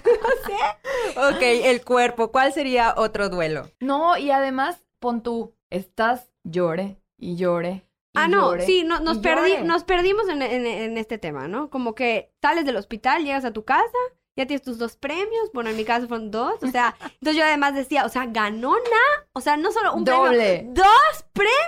no sé. Ok, el cuerpo. ¿Cuál sería otro duelo? No, y además, pon tú, estás llore y llore. y Ah, no, llore, sí, no, nos, y perdi- llore. nos perdimos en, en- en este tema, ¿no? Como que sales del hospital, llegas a tu casa, ya tienes tus dos premios, bueno, en mi caso fueron dos, o sea, entonces yo además decía, o sea, ganona, o sea, no solo un Doble. premio, dos premios,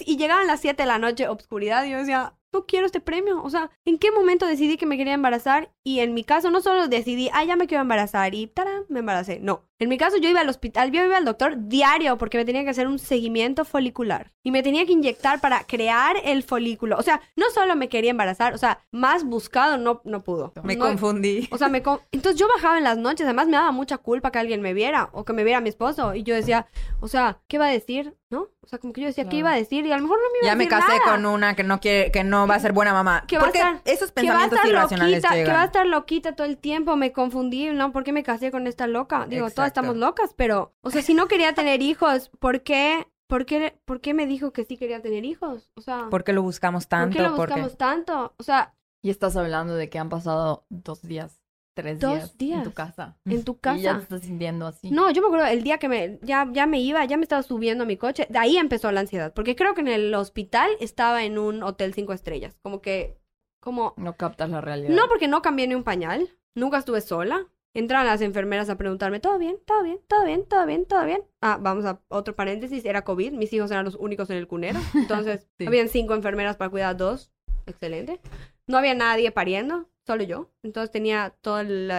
y llegaban las 7 de la noche, obscuridad, y yo decía, no quiero este premio, o sea, ¿en qué momento decidí que me quería embarazar? Y en mi caso no solo decidí, ah, ya me quiero embarazar, y ¡tarán! me embaracé, no, En mi caso, yo iba al hospital, yo iba al doctor diario porque me tenía que hacer un seguimiento folicular. Y me tenía que inyectar para crear el folículo. O sea, no solo me quería embarazar, o sea, más buscado no, no pudo. Me No- confundí. O sea, me con- entonces yo bajaba en las noches, además me daba mucha culpa que alguien me viera o que me viera mi esposo. Y yo decía, o sea, ¿qué va a decir? ¿No? O sea, como que yo decía, ¿qué iba a decir? Y a lo mejor no me iba Ya a me decir casé nada. con una que no quiere, que no va a ser buena mamá. Que va a estar- esos que va a pensamientos estar irracionales loquita, que va a estar loquita todo el tiempo, me confundí, ¿no? ¿Por qué me casé con esta loca? Digo, Exacto. todas estamos locas, pero, o sea, si no quería tener hijos, ¿por qué, por qué, por qué me dijo que sí quería tener hijos? O sea, ¿Por qué lo buscamos ¿por tanto? qué lo Porque- buscamos tanto? O sea, Y estás hablando de que han pasado dos días, tres Dos días, en tu casa. en tu Y ya te casa. estás sintiendo así. No, yo me acuerdo el día que me, ya, ya me iba, ya me estaba subiendo a mi coche, de ahí empezó la ansiedad, porque creo que en el hospital estaba en un hotel cinco estrellas, como que, como, No captas la realidad. no porque no cambié ni un pañal, nunca estuve sola, entraban las enfermeras a preguntarme, ¿todo bien? ¿Todo bien? ¿Todo bien? ¿Todo bien? ¿Todo bien? Ah, vamos a otro paréntesis, era COVID, mis hijos eran los únicos en el cunero, entonces Sí. habían cinco enfermeras para cuidar a dos, excelente, no había nadie pariendo, solo yo, entonces tenía todo el,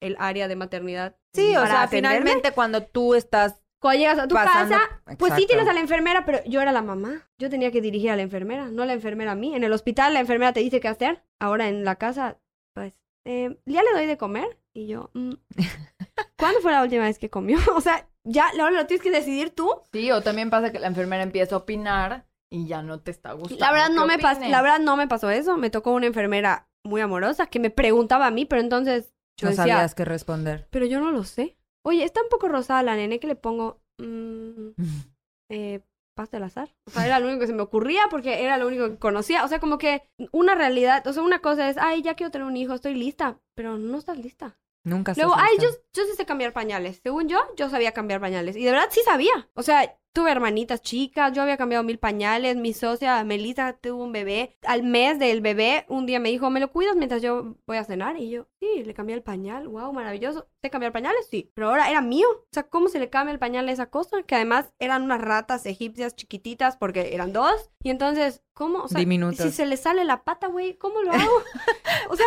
el área de maternidad. Sí, o para sea, atenderme. finalmente cuando tú estás Cuando llegas a tu pasando... casa, pues sí tienes a la enfermera, pero yo era la mamá. Yo tenía que dirigir a la enfermera, no la enfermera a mí. En el hospital la enfermera te dice qué hacer. Ahora en la casa, pues, eh, ya le doy de comer. Y yo, mm, ¿cuándo fue la última vez que comió? O sea, ya, ahora lo tienes que decidir tú. Sí, o también pasa que la enfermera empieza a opinar y ya no te está gustando. La verdad, no me pas- opines. la verdad no me pasó eso. Me tocó una enfermera muy amorosa que me preguntaba a mí, pero entonces yo no decía, sabías qué responder. pero yo no lo sé. Oye, está un poco rosada la nene que le pongo mm, eh, pasta al azar. O sea, era lo único que se me ocurría porque era lo único que conocía. O sea, como que una realidad, o sea, una cosa es, ay, ya quiero tener un hijo, estoy lista, pero no estás lista. Nunca Luego, ay, yo, yo sí sé cambiar pañales. Según yo, yo sabía cambiar pañales. Y de verdad sí sabía. O sea, tuve hermanitas chicas, yo había cambiado mil pañales, mi socia Melissa tuvo un bebé. Al mes del bebé, un día me dijo, ¿me lo cuidas mientras yo voy a cenar? Y yo, sí, le cambié el pañal, wow, maravilloso. ¿Sé cambiar pañales? Sí. Pero ahora era mío. O sea, ¿cómo se le cambia el pañal a esa cosa? Que además eran unas ratas egipcias chiquititas porque eran dos. Y entonces, ¿cómo? O sea, Diminutas. si se le sale la pata, güey, ¿cómo lo hago? o sea,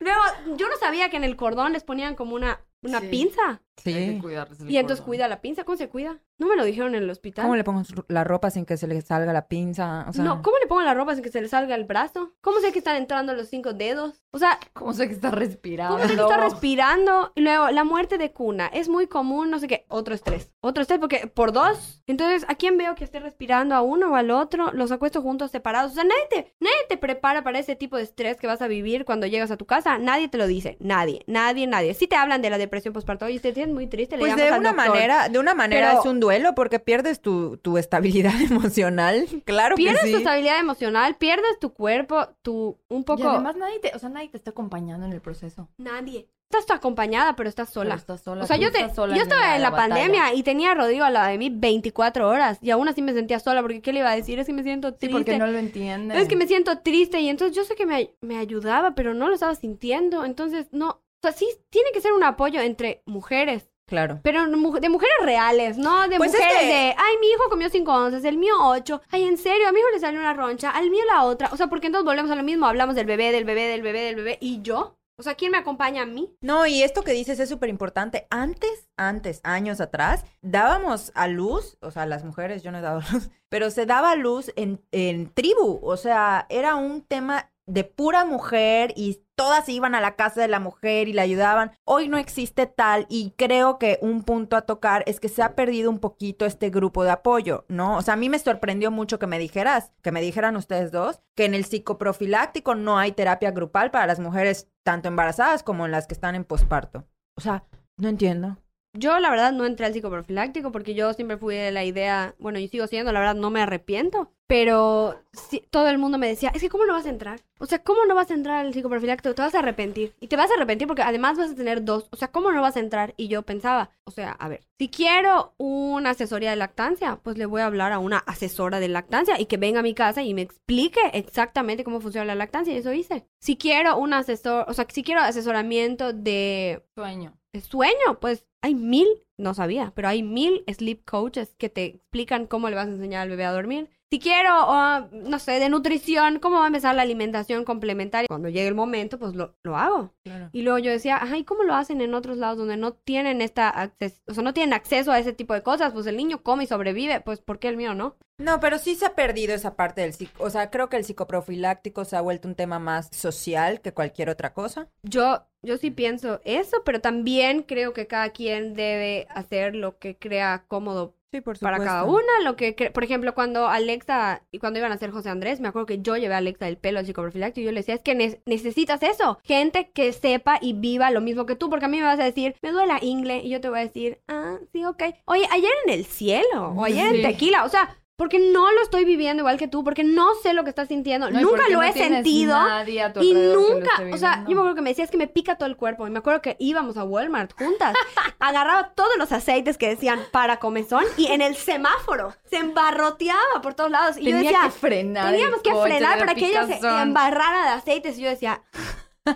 Luego, yo no sabía que en el cordón les ponían como una, una Sí. pinza. Hay que Sí. cuidarles el Y entonces cordón. cuida la pinza. ¿Cómo se cuida? No me lo dijeron en el hospital. ¿Cómo le pongo la ropa sin que se le salga la pinza? O sea, No, ¿cómo le pongo la ropa sin que se le salga el brazo? ¿Cómo sé que están entrando los cinco dedos? O sea, ¿Cómo sé que está respirando? ¿cómo sé que está respirando? Y luego, la muerte de cuna es muy común, no sé qué. Otro estrés. Otro estrés porque por dos. Entonces, ¿a quién veo que esté respirando? ¿A uno o al otro? Los acuesto juntos, separados. O sea, nadie te, nadie te prepara para ese tipo de estrés que vas a vivir cuando llegas a tu casa. Nadie te lo dice. Nadie, nadie, nadie. Si te hablan de la depresión postparto y te muy triste, le Pues de una manera, de una manera Pero- es un duelo porque pierdes tu, tu estabilidad emocional. Claro que Pierdes sí. tu estabilidad emocional, pierdes tu cuerpo, tu un poco Y además nadie te, o sea, nadie te está acompañando en el proceso. nadie. Estás tú acompañada, pero estás sola. Pero estás sola. O sea, yo, te, estás sola yo estaba en la, pandemia y tenía a Rodrigo al lado de mí 24 horas y aún así me sentía sola porque ¿qué le iba a decir? Es que me siento Sí, triste. porque no lo entienden. Es que me siento triste y entonces yo sé que me, me ayudaba, pero no lo estaba sintiendo. Entonces, no. O sea, sí tiene que ser un apoyo entre mujeres, Claro. pero de mujeres reales, no de Pues es mujeres que- de, ay, mi hijo comió cinco onzas, el mío ocho, ay, en serio, a mi hijo le salió una roncha, al mío la otra. O sea, porque entonces volvemos a lo mismo, hablamos del bebé, del bebé, del bebé, del bebé, y yo. O sea, ¿quién me acompaña a mí? No, y esto que dices es súper importante. Antes, antes, años atrás, dábamos a luz, o sea, las mujeres, yo no he dado a luz, pero se daba a luz en, en tribu, o sea, era un tema de pura mujer y todas iban a la casa de la mujer y la ayudaban. Hoy no existe tal y creo que un punto a tocar es que se ha perdido un poquito este grupo de apoyo, ¿no? O sea, a mí me sorprendió mucho que me dijeras, que me dijeran ustedes dos, que en el psicoprofiláctico no hay terapia grupal para las mujeres tanto embarazadas como en las que están en posparto. O sea, no entiendo. Yo, la verdad, no entré al psicoprofiláctico porque yo siempre fui de la idea, bueno, y sigo siendo, la verdad, no me arrepiento. Pero sí, todo el mundo me decía, es que ¿cómo no vas a entrar? O sea, ¿cómo no vas a entrar al psicoprofiláctico? Te vas a arrepentir. Y te vas a arrepentir porque además vas a tener dos. O sea, ¿cómo no vas a entrar? Y yo pensaba, o sea, a ver, si quiero una asesoría de lactancia, pues le voy a hablar a una asesora de lactancia y que venga a mi casa y me explique exactamente cómo funciona la lactancia. Y eso hice. Si quiero un asesor, o sea, si quiero asesoramiento de Sueño. de sueño, pues hay mil, no sabía, pero hay mil sleep coaches que te explican cómo le vas a enseñar al bebé a dormir. Si quiero, o, no sé, de nutrición, ¿cómo va a empezar la alimentación complementaria? Cuando llegue el momento, pues lo, lo hago. Y luego yo decía, ajá, ¿y cómo lo hacen en otros lados donde no tienen esta acceso, o sea, no tienen acceso a ese tipo de cosas? Pues el niño come y sobrevive, pues ¿por qué el mío no? No, pero sí se ha perdido esa parte del psico. O sea, creo que el psicoprofiláctico se ha vuelto un tema más social que cualquier otra cosa. Yo, yo sí pienso eso, pero también creo que cada quien debe hacer lo que crea cómodo Sí, por para cada una, lo que, por ejemplo, cuando Alexa, y cuando iban a hacer José Andrés, me acuerdo que yo llevé a Alexa el pelo al psicoprofiláctico y yo le decía, es que ne- necesitas eso, gente que sepa y viva lo mismo que tú, porque a mí me vas a decir, me duele la ingle, y yo te voy a decir, ah, sí, ok. Oye, ayer en el cielo, o ayer Sí. en tequila, o sea, porque no lo estoy viviendo igual que tú, porque no sé lo que estás sintiendo, No, nunca lo no he sentido. nadie a tu Y alrededor que lo nunca, o sea, yo me acuerdo que me decías que me pica todo el cuerpo. Y me acuerdo que íbamos a Walmart juntas. agarraba todos los aceites que decían para comezón y en el semáforo se embarroteaba por todos lados. Y yo decía, que frenar. teníamos que frenar para que ella se embarrara de aceites. Y yo decía,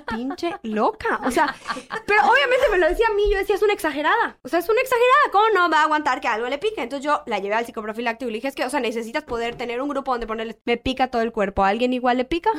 pinche loca. O sea, pero obviamente me lo decía a mí. Yo decía, es una exagerada. O sea, es una exagerada. ¿Cómo no va a aguantar que algo le pique? Entonces yo la llevé al psicoprofiláctico y le dije, es que, o sea, necesitas poder tener un grupo donde ponerles, me pica todo el cuerpo. ¿A alguien igual le pica?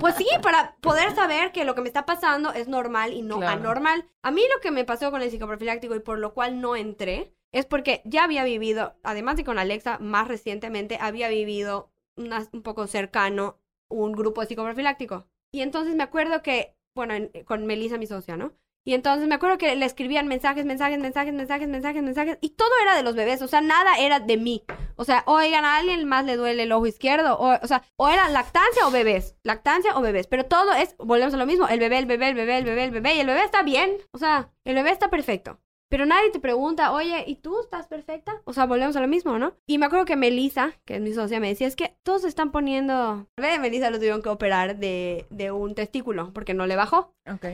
Pues sí, para poder saber que lo que me está pasando es normal y no Claro. anormal. A mí lo que me pasó con el psicoprofiláctico y por lo cual no entré es porque ya había vivido, además de con Alexa, más recientemente había vivido una- un poco cercano un grupo de psicoprofiláctico. Y entonces me acuerdo que, bueno, en- con Melissa, mi socia, ¿no? Y entonces me acuerdo que le escribían mensajes, mensajes, mensajes, mensajes, mensajes, mensajes. Y todo era de los bebés, o sea, nada era de mí. O sea, oigan, a alguien más le duele el ojo izquierdo. O, o sea, o era lactancia o bebés. Lactancia o bebés. Pero todo es, volvemos a lo mismo, el bebé, el bebé, el bebé, el bebé, el bebé. Y el bebé está bien. O sea, el bebé está perfecto. Pero nadie te pregunta, oye, ¿y tú estás perfecta? O sea, volvemos a lo mismo, ¿no? Y me acuerdo que Melissa, que es mi socia, me decía, es que todos se están poniendo... De Melissa lo tuvieron que operar de, de un testículo porque no le bajó. Ok.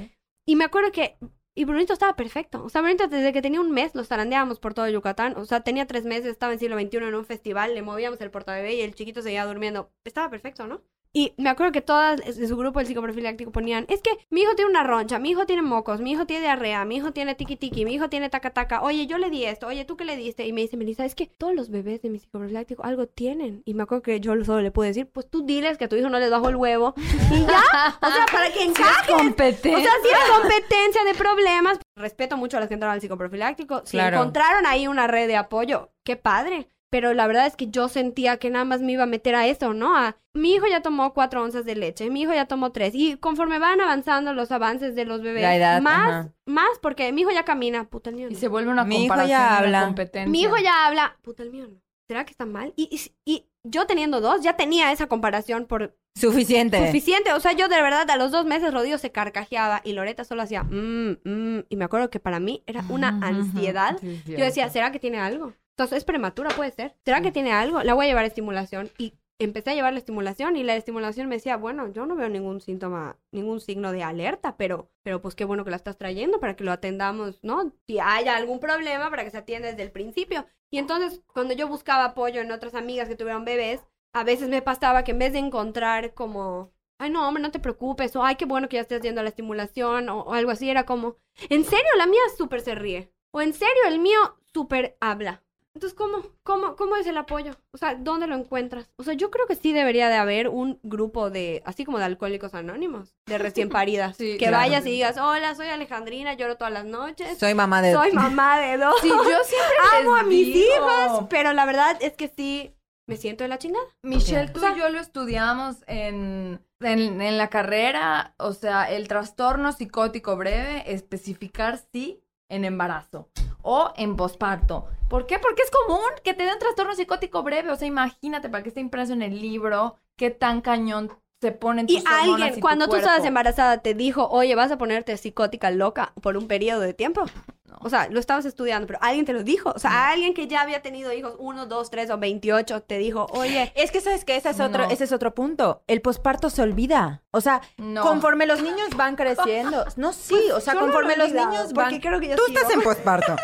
Y me acuerdo que. Y Brunito estaba perfecto. O sea, Brunito desde que tenía un mes lo zarandeábamos por todo Yucatán. O sea, tenía tres meses, estaba en siglo XXI en un festival, le movíamos el portabebé y el chiquito seguía durmiendo. Estaba perfecto, ¿no? Y me acuerdo que todas de su grupo del psicoprofiláctico ponían, es que mi hijo tiene una roncha, mi hijo tiene mocos, mi hijo tiene diarrea, mi hijo tiene tiki tiki, mi hijo tiene taca taca, oye, yo le di esto, oye, ¿tú qué le diste? Y me dice Melissa, es que todos los bebés de mi psicoprofiláctico algo tienen. Y me acuerdo que yo solo le pude decir, pues tú diles que a tu hijo no les bajó el huevo. Y ya, o sea, para que Sí, es encaje. competencia. O sea, si era competencia de problemas. Respeto mucho a las que entraron al psicoprofiláctico. Si Claro. encontraron ahí una red de apoyo, qué padre. Pero la verdad es que yo sentía que nada más me iba a meter a eso, ¿no? A mi hijo ya tomó cuatro onzas de leche, mi hijo ya tomó tres. Y conforme van avanzando los avances de los bebés, La edad, más, ajá. más, porque mi hijo ya camina, puta el mío. Y se vuelve una Mi hijo comparación ya y una habla. competencia. Mi hijo ya habla, puta el mío no. ¿Será que está mal? Y, y, y yo teniendo dos, ya tenía esa comparación por Suficiente. Suficiente, o sea, yo de verdad a los dos meses Rodrigo se carcajeaba y Loreta solo hacía mmm, mmm, y me acuerdo que para mí era una ansiedad. Sí, es Yo decía. ¿será que tiene algo? Entonces, es prematura, puede ser. ¿Será que tiene algo? La voy a llevar a estimulación y empecé a llevar la estimulación y la estimulación me decía, bueno, yo no veo ningún síntoma, ningún signo de alerta, pero, pero pues qué bueno que la estás trayendo para que lo atendamos, ¿no? Si haya algún problema, para que se atienda desde el principio. Y entonces, cuando yo buscaba apoyo en otras amigas que tuvieron bebés, a veces me pasaba que en vez de encontrar como, ay, no, hombre, no te preocupes, o ay, qué bueno que ya estés haciendo la estimulación, o, o algo así, era como, en serio, la mía súper se ríe, o en serio, el mío súper habla. Entonces, ¿cómo, cómo, ¿cómo es el apoyo? O sea, ¿dónde lo encuentras? O sea, yo creo que sí debería de haber un grupo de, así como de alcohólicos anónimos, de recién paridas. Sí, que claro. vayas y digas, hola, soy Alejandrina, lloro todas las noches, Soy mamá de... soy mamá de dos, Sí, yo siempre amo a mis digo. hijos, pero la verdad es que sí, me siento de la chingada. Michelle, tú y yo lo estudiamos en, en, en la carrera, o sea, el trastorno psicótico breve, especificar sí en embarazo o en posparto. ¿Por qué? Porque es común que te dé un trastorno psicótico breve, o sea, imagínate para que esté impreso en el libro, qué tan cañón se ponen tus Y hormonas alguien, y tu cuando tú estabas embarazada, te dijo, oye, vas a ponerte psicótica loca por un periodo de tiempo. No. O sea, lo estabas estudiando, pero alguien te lo dijo. O sea, alguien que ya había tenido hijos, uno, dos, tres o veintiocho, te dijo, oye, Es que sabes que ese es otro, No. ese es otro punto. El posparto se olvida. O sea, No. conforme los niños van creciendo. No, sí, o sea, no conforme los niños van. porque creo que yo Tú sigo. estás en posparto.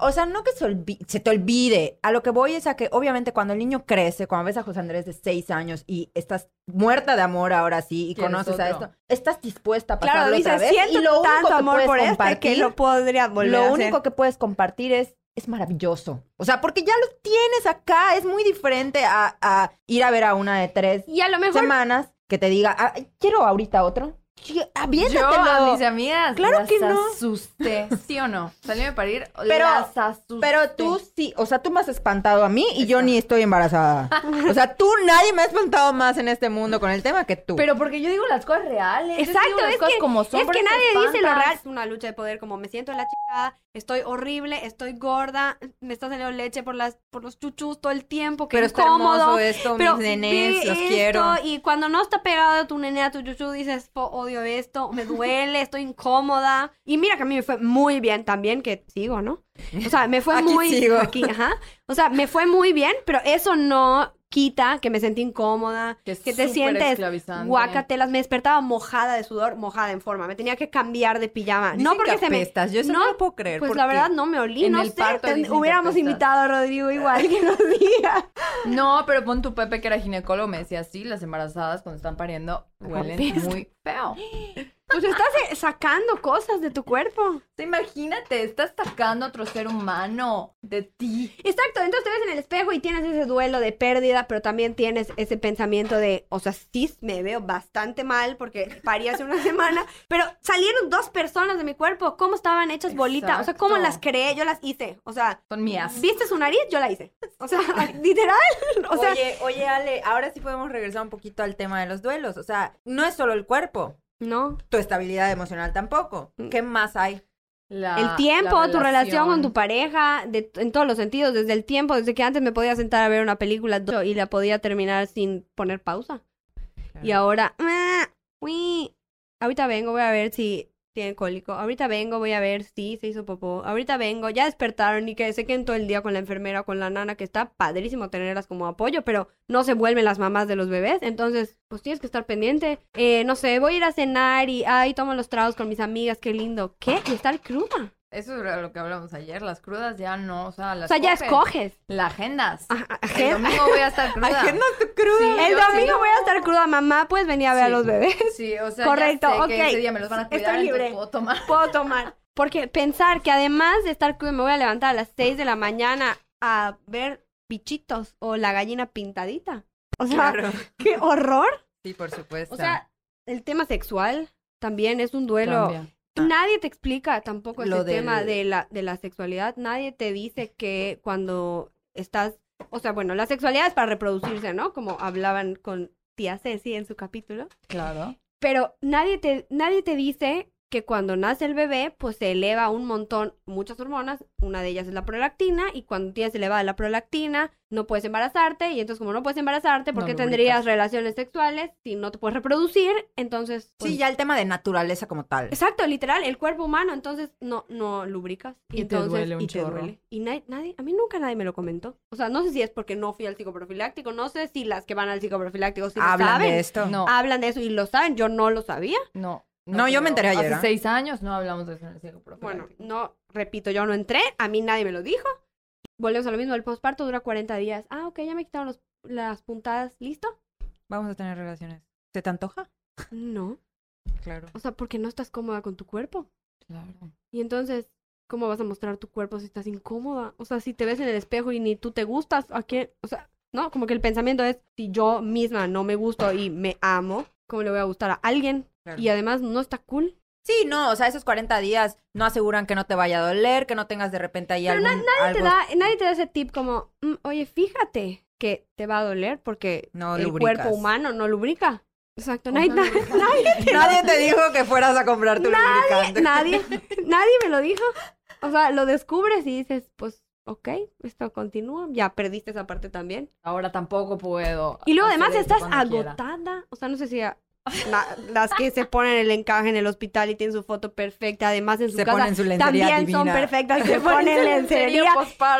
O sea, no que se, te olvide. A lo que voy es a que, obviamente, cuando el niño crece, cuando ves a José Andrés de seis años y estás muerta de amor ahora sí y conoces a esto, estás dispuesta a claro, pasarlo dices, otra vez. siento y lo único tanto que amor por este que compartir, lo podría volver lo a único hacer. que puedes compartir es es maravilloso. O sea, porque ya lo tienes acá. Es muy diferente a, a ir a ver a una de tres Y a lo mejor semanas que te diga, "Ah, quiero ahorita otro. Sí, Yo aviéntatelo. a mis amigas Claro las que no. asusté, ¿sí o no? Salíme para ir, Pero- las asusté. Pero tú sí, o sea, tú me has espantado a mí y yo ni estoy embarazada. O sea, tú nadie me ha espantado más en este mundo con el tema que tú. Pero porque yo digo las cosas reales. yo Exacto, digo las es cosas que, como son, es que nadie dice lo real. Es una lucha de poder, como me siento en la chica, estoy horrible, estoy gorda, me está saliendo leche por las por los chuchus todo el tiempo, que Pero está incómodo. hermoso esto, pero mis nenes, los esto, quiero. Y cuando no está pegado tu nene a tu chuchu, dices, "Po, odio esto, me duele, estoy incómoda. Y mira que a mí me fue muy bien también, que sigo, ¿no? O sea, me fue Aquí muy... sigo. Aquí, ajá. O sea, me fue muy bien, pero eso no quita que me sentí incómoda, Que que, te sientes guacatelas. Me despertaba mojada de sudor, mojada en forma. Me tenía que cambiar de pijama. Dicen no porque que se me... Yo eso no, no, lo puedo creer. Pues ¿por la verdad no me olí, no sé. ten- hubiéramos invitado a Rodrigo igual que nos diga. No, pero pon tu Pepe que era ginecólogo, me decía así, las embarazadas cuando están pariendo huelen muy feo. Pues estás eh, sacando cosas de tu cuerpo. Imagínate, estás sacando a otro ser humano de ti. Exacto, entonces te ves en el espejo y tienes ese duelo de pérdida, pero también tienes ese pensamiento de, o sea, sí me veo bastante mal porque parí hace una semana, pero salieron dos personas de mi cuerpo, ¿cómo estaban hechas bolitas? O sea, ¿cómo las creé? Yo las hice, o sea, Son mías. ¿viste su nariz? Yo la hice. O sea, literal, o sea, oye, oye, Ale, ahora sí podemos regresar un poquito al tema de los duelos. O sea, no es solo el cuerpo, no. tu estabilidad emocional tampoco. ¿Qué más hay? La- El tiempo, la tu relación con tu pareja, de, en todos los sentidos, desde el tiempo, desde que antes me podía sentar a ver una película y la podía terminar sin poner pausa. Y ahora, "Ah, uy, ahorita vengo, voy a ver si tiene cólico. Ahorita vengo, voy a ver si se hizo popó. Ahorita vengo, ya despertaron y que se queden todo el día con la enfermera con la nana, que está padrísimo tenerlas como apoyo, pero no se vuelven las mamás de los bebés. Entonces, pues tienes que estar pendiente. Eh, no sé, voy a ir a cenar y, tomo los tragos con mis amigas, qué lindo. ¿Qué? Y estar cruda. Eso era lo que hablamos ayer, las crudas ya no, o sea, O las sea, ya coges. escoges. La agendas. Ajá, El domingo voy a estar cruda. Agenda tu cruda. Sí, El domingo sí. voy a estar cruda, mamá, puedes venir a ver a los bebés. Sí, o sea, Correcto, ya sé ok. que ese día me los van a Estoy cuidar, entonces libre. puedo tomar. Puedo tomar. Porque pensar que además de estar cruda me voy a levantar a las 6 de la mañana a ver bichitos o la gallina pintadita. O sea, Claro. qué horror. Sí, por supuesto. O sea, el tema sexual también es un duelo. Cambia. Nadie te explica tampoco ese del- tema de la, de la sexualidad. Nadie te dice que cuando estás... O sea, bueno, la sexualidad es para reproducirse, ¿no? Como hablaban con tía Ceci en su capítulo. Claro. Pero nadie te, nadie te dice que cuando nace el bebé, pues se eleva un montón, muchas hormonas, una de ellas es la prolactina, y cuando tienes elevada la prolactina, no puedes embarazarte, y entonces como no puedes embarazarte, ¿por qué tendrías relaciones sexuales si no te puedes reproducir? Entonces... pues, sí, ya el tema de naturaleza como tal. Exacto, literal, el cuerpo humano, entonces no, no lubricas. Y, Y te entonces, duele un y te chorro. duele. Y nadie, nadie, a mí nunca nadie me lo comentó. O sea, no sé si es porque no fui al psicoprofiláctico, no sé si las que van al psicoprofiláctico sí lo Hablan saben. de esto. No, Hablan de eso y lo saben, yo no lo sabía. no. No, yo me enteré ayer, Hace ¿eh? seis años no hablamos de eso en el Bueno, no, repito, yo no entré, a mí nadie me lo dijo. Volvemos a lo mismo, el posparto dura 40 días. Ah, ok, ya me quitaron los- las puntadas, ¿listo? Vamos a tener relaciones. ¿Se te antoja? No, Claro. o sea, porque no estás cómoda con tu cuerpo. Claro. Y entonces, ¿cómo vas a mostrar tu cuerpo si estás incómoda? O sea, si te ves en el espejo y ni tú te gustas, ¿a quién? O sea, no, como que el pensamiento es, si yo misma no me gusto y me amo, ¿cómo le voy a gustar a alguien? Claro. Y además no está cool. Sí, no, o sea, esos 40 días no aseguran que no te vaya a doler, que no tengas de repente ahí Pero algún, Te algo... da, nadie te da ese tip como, "Mm, oye, fíjate que te va a doler porque No el lubricas. cuerpo humano no lubrica. Exacto, ¿Cómo nadie, no nadie, nadie, te- Nadie te dijo que fueras a comprar tu lubricante. nadie, nadie me lo dijo. O sea, lo descubres y dices, pues, ok, esto continúa. Ya perdiste esa parte también. Ahora tampoco puedo. Y luego además estás quiera. agotada. O sea, no sé si a- la- las que se ponen el encaje en el hospital y tienen su foto perfecta, además en su Se casa ponen su lencería también son perfectas, se Se ponen lencería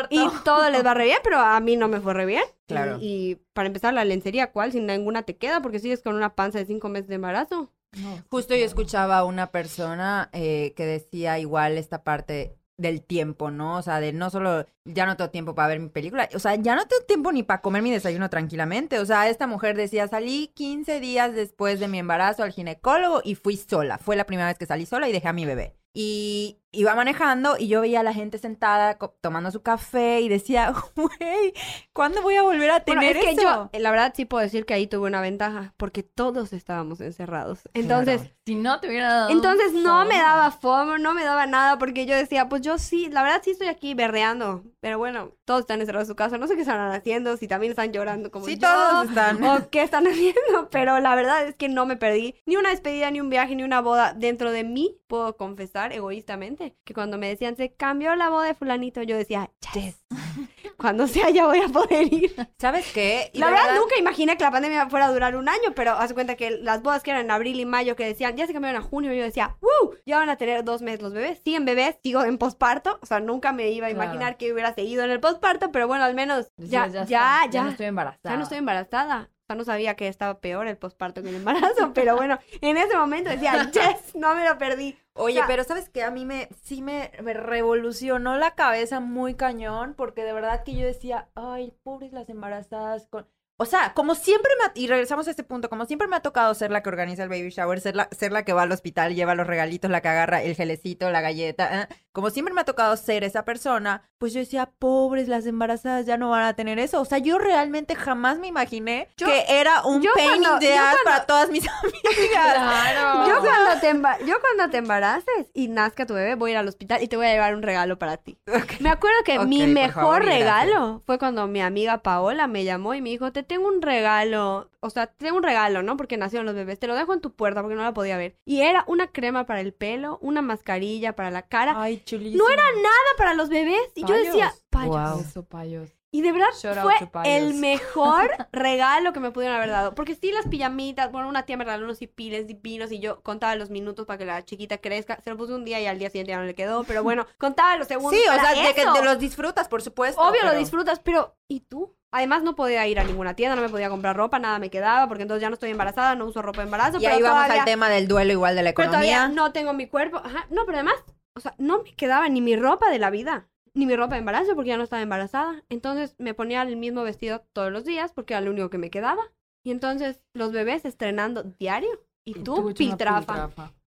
y todo les va re bien, pero a mí no me fue re bien. Claro. Y, y para empezar, la lencería, ¿cuál? Si ninguna te queda porque sigues con una panza de cinco meses de embarazo. No, Justo yo escuchaba a una persona eh, que decía igual esta parte del tiempo, ¿no? O sea, de no solo ya no tengo tiempo para ver mi película, o sea, ya no tengo tiempo ni para comer mi desayuno tranquilamente. O sea, esta mujer decía, salí 15 días después de mi embarazo al ginecólogo y fui sola. Fue la primera vez que salí sola y dejé a mi bebé. Y iba manejando y yo veía a la gente sentada tomando su café y decía, güey, ¿cuándo voy a volver a Bueno, tener es que eso? yo, la verdad, sí puedo decir que ahí tuve una ventaja, porque todos estábamos encerrados. Entonces, Claro. Si no te hubiera dado. entonces no me fomo. daba fomo, no me daba nada, porque yo decía, pues yo sí, la verdad sí estoy aquí berreando, pero bueno, todos están encerrados en su casa, no sé qué estarán haciendo, si también están llorando como Sí, yo, todos están. o qué están haciendo, pero la verdad es que no me perdí ni una despedida, ni un viaje, ni una boda dentro de mí. Puedo confesar egoístamente que cuando me decían se cambió la boda de fulanito, yo decía, yes, cuando sea ya voy a poder ir. ¿Sabes qué? Y La de verdad, nunca imaginé que la pandemia fuera a durar un año, pero haz cuenta que las bodas que eran en abril y mayo que decían ya se cambiaron a junio, yo decía, ¡wow! Ya van a tener dos meses los bebés. Siguen bebés, sigo en posparto, o sea, nunca me iba a Claro. imaginar que hubiera seguido en el posparto, pero bueno, al menos ya, Decías, ya, está, ya, no estoy embarazada. ya no estoy embarazada. Sea, no sabía que estaba peor el posparto que el embarazo, pero bueno, en ese momento decía, yes, no me lo perdí. Oye, O sea, pero ¿sabes qué? A mí me, sí me, me revolucionó la cabeza muy cañón, porque de verdad que yo decía, ay, pobres las embarazadas con... O sea, como siempre me... ha- Y regresamos a este punto, como siempre me ha tocado ser la que organiza el baby shower, ser la, ser la que va al hospital, lleva los regalitos, la que agarra el gelecito, la galleta, ¿eh? como siempre me ha tocado ser esa persona, pues yo decía, pobres las embarazadas ya no van a tener eso. O sea, yo realmente jamás me imaginé Yo- que era un pain cuando- in the ass para todas mis amigas. Claro. Yo cuando, te yo cuando te embaraces y nazca tu bebé, voy a ir al hospital y te voy a llevar un regalo para ti. Me acuerdo que Ok, mi mejor favor regalo fue cuando mi amiga Paola me llamó y me dijo, te tengo un regalo, o sea, te tengo un regalo, ¿no? Porque nacieron los bebés, te lo dejo en tu puerta porque no la podía ver. Y era una crema para el pelo, una mascarilla para la cara, Ay, chulísimo. no era nada para los bebés. Y yo decía, Payos. Wow. Eso, payos. Y de verdad Shout fue el mejor regalo que me pudieron haber dado. Porque sí, las pijamitas, bueno, una tía me regaló unos hipiles divinos y yo contaba los minutos para que la chiquita crezca. Se lo puse un día y al día siguiente ya no le quedó. Pero bueno, contaba los segundos. Sí, o sea, de que te los disfrutas, por supuesto. Obvio lo pero- disfrutas, pero ¿y tú? Además no podía ir a ninguna tienda, no me podía comprar ropa, nada me quedaba, porque entonces ya no estoy embarazada, no uso ropa de embarazo. Y pero ahí vamos todavía- al tema del duelo igual de la Pero todavía economía. no tengo mi cuerpo. Ajá, no, pero además, o sea, no me quedaba ni mi ropa de la vida, ni mi ropa de embarazo, porque ya no estaba embarazada. Entonces me ponía el mismo vestido todos los días, porque era lo único que me quedaba. Y entonces los bebés estrenando diario. Y tú, piltrafa.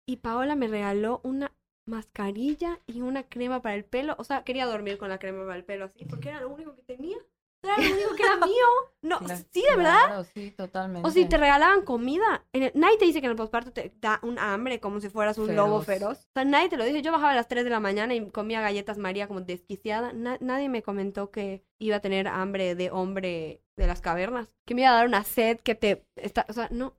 Y Paola me regaló una mascarilla y una crema para el pelo. O sea, quería dormir con la crema para el pelo así, porque era lo único que tenía. Era lo único que era mío. No, Claro. sí, de verdad. Claro, sí, totalmente. O si te regalaban comida. En el- nadie te dice que en el posparto te da un hambre como si fueras un lobo Feroz. O sea, nadie te lo dice. Yo bajaba a las 3 de la mañana y comía galletas María como desquiciada. Na- nadie me comentó que iba a tener hambre de hombre de las cavernas. Que me iba a dar una sed que te... Está, o sea, no...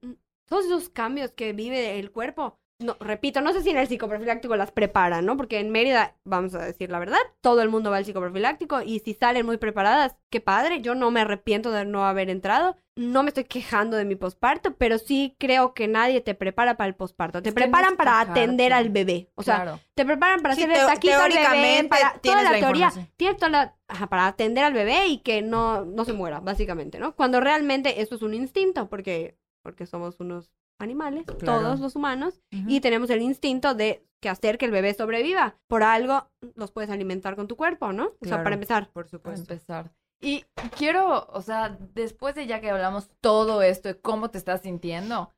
Todos esos cambios que vive el cuerpo. No, repito, no sé si en el psicoprofiláctico las preparan, ¿no? Porque en Mérida, vamos a decir la verdad, todo el mundo va al psicoprofiláctico y si salen muy preparadas, qué padre, yo no me arrepiento de no haber entrado, no me estoy quejando de mi posparto, pero sí creo que nadie te prepara para el posparto, te Es preparan para atender al bebé, o sea, Claro. te preparan para Sí, hacer el taquito al bebé, para toda la, la teoría, tienes toda la, ajá, para atender al bebé y que no, no se muera, básicamente, ¿no? Cuando realmente eso es un instinto, porque, porque somos unos animales, Claro. todos los humanos, Ujú. y tenemos el instinto de que hacer que el bebé sobreviva. Por algo los puedes alimentar con tu cuerpo, ¿no? O sea, Claro. para empezar. Por Para supuesto. empezar. Y quiero, o sea, después de ya que hablamos todo esto de cómo te estás sintiendo,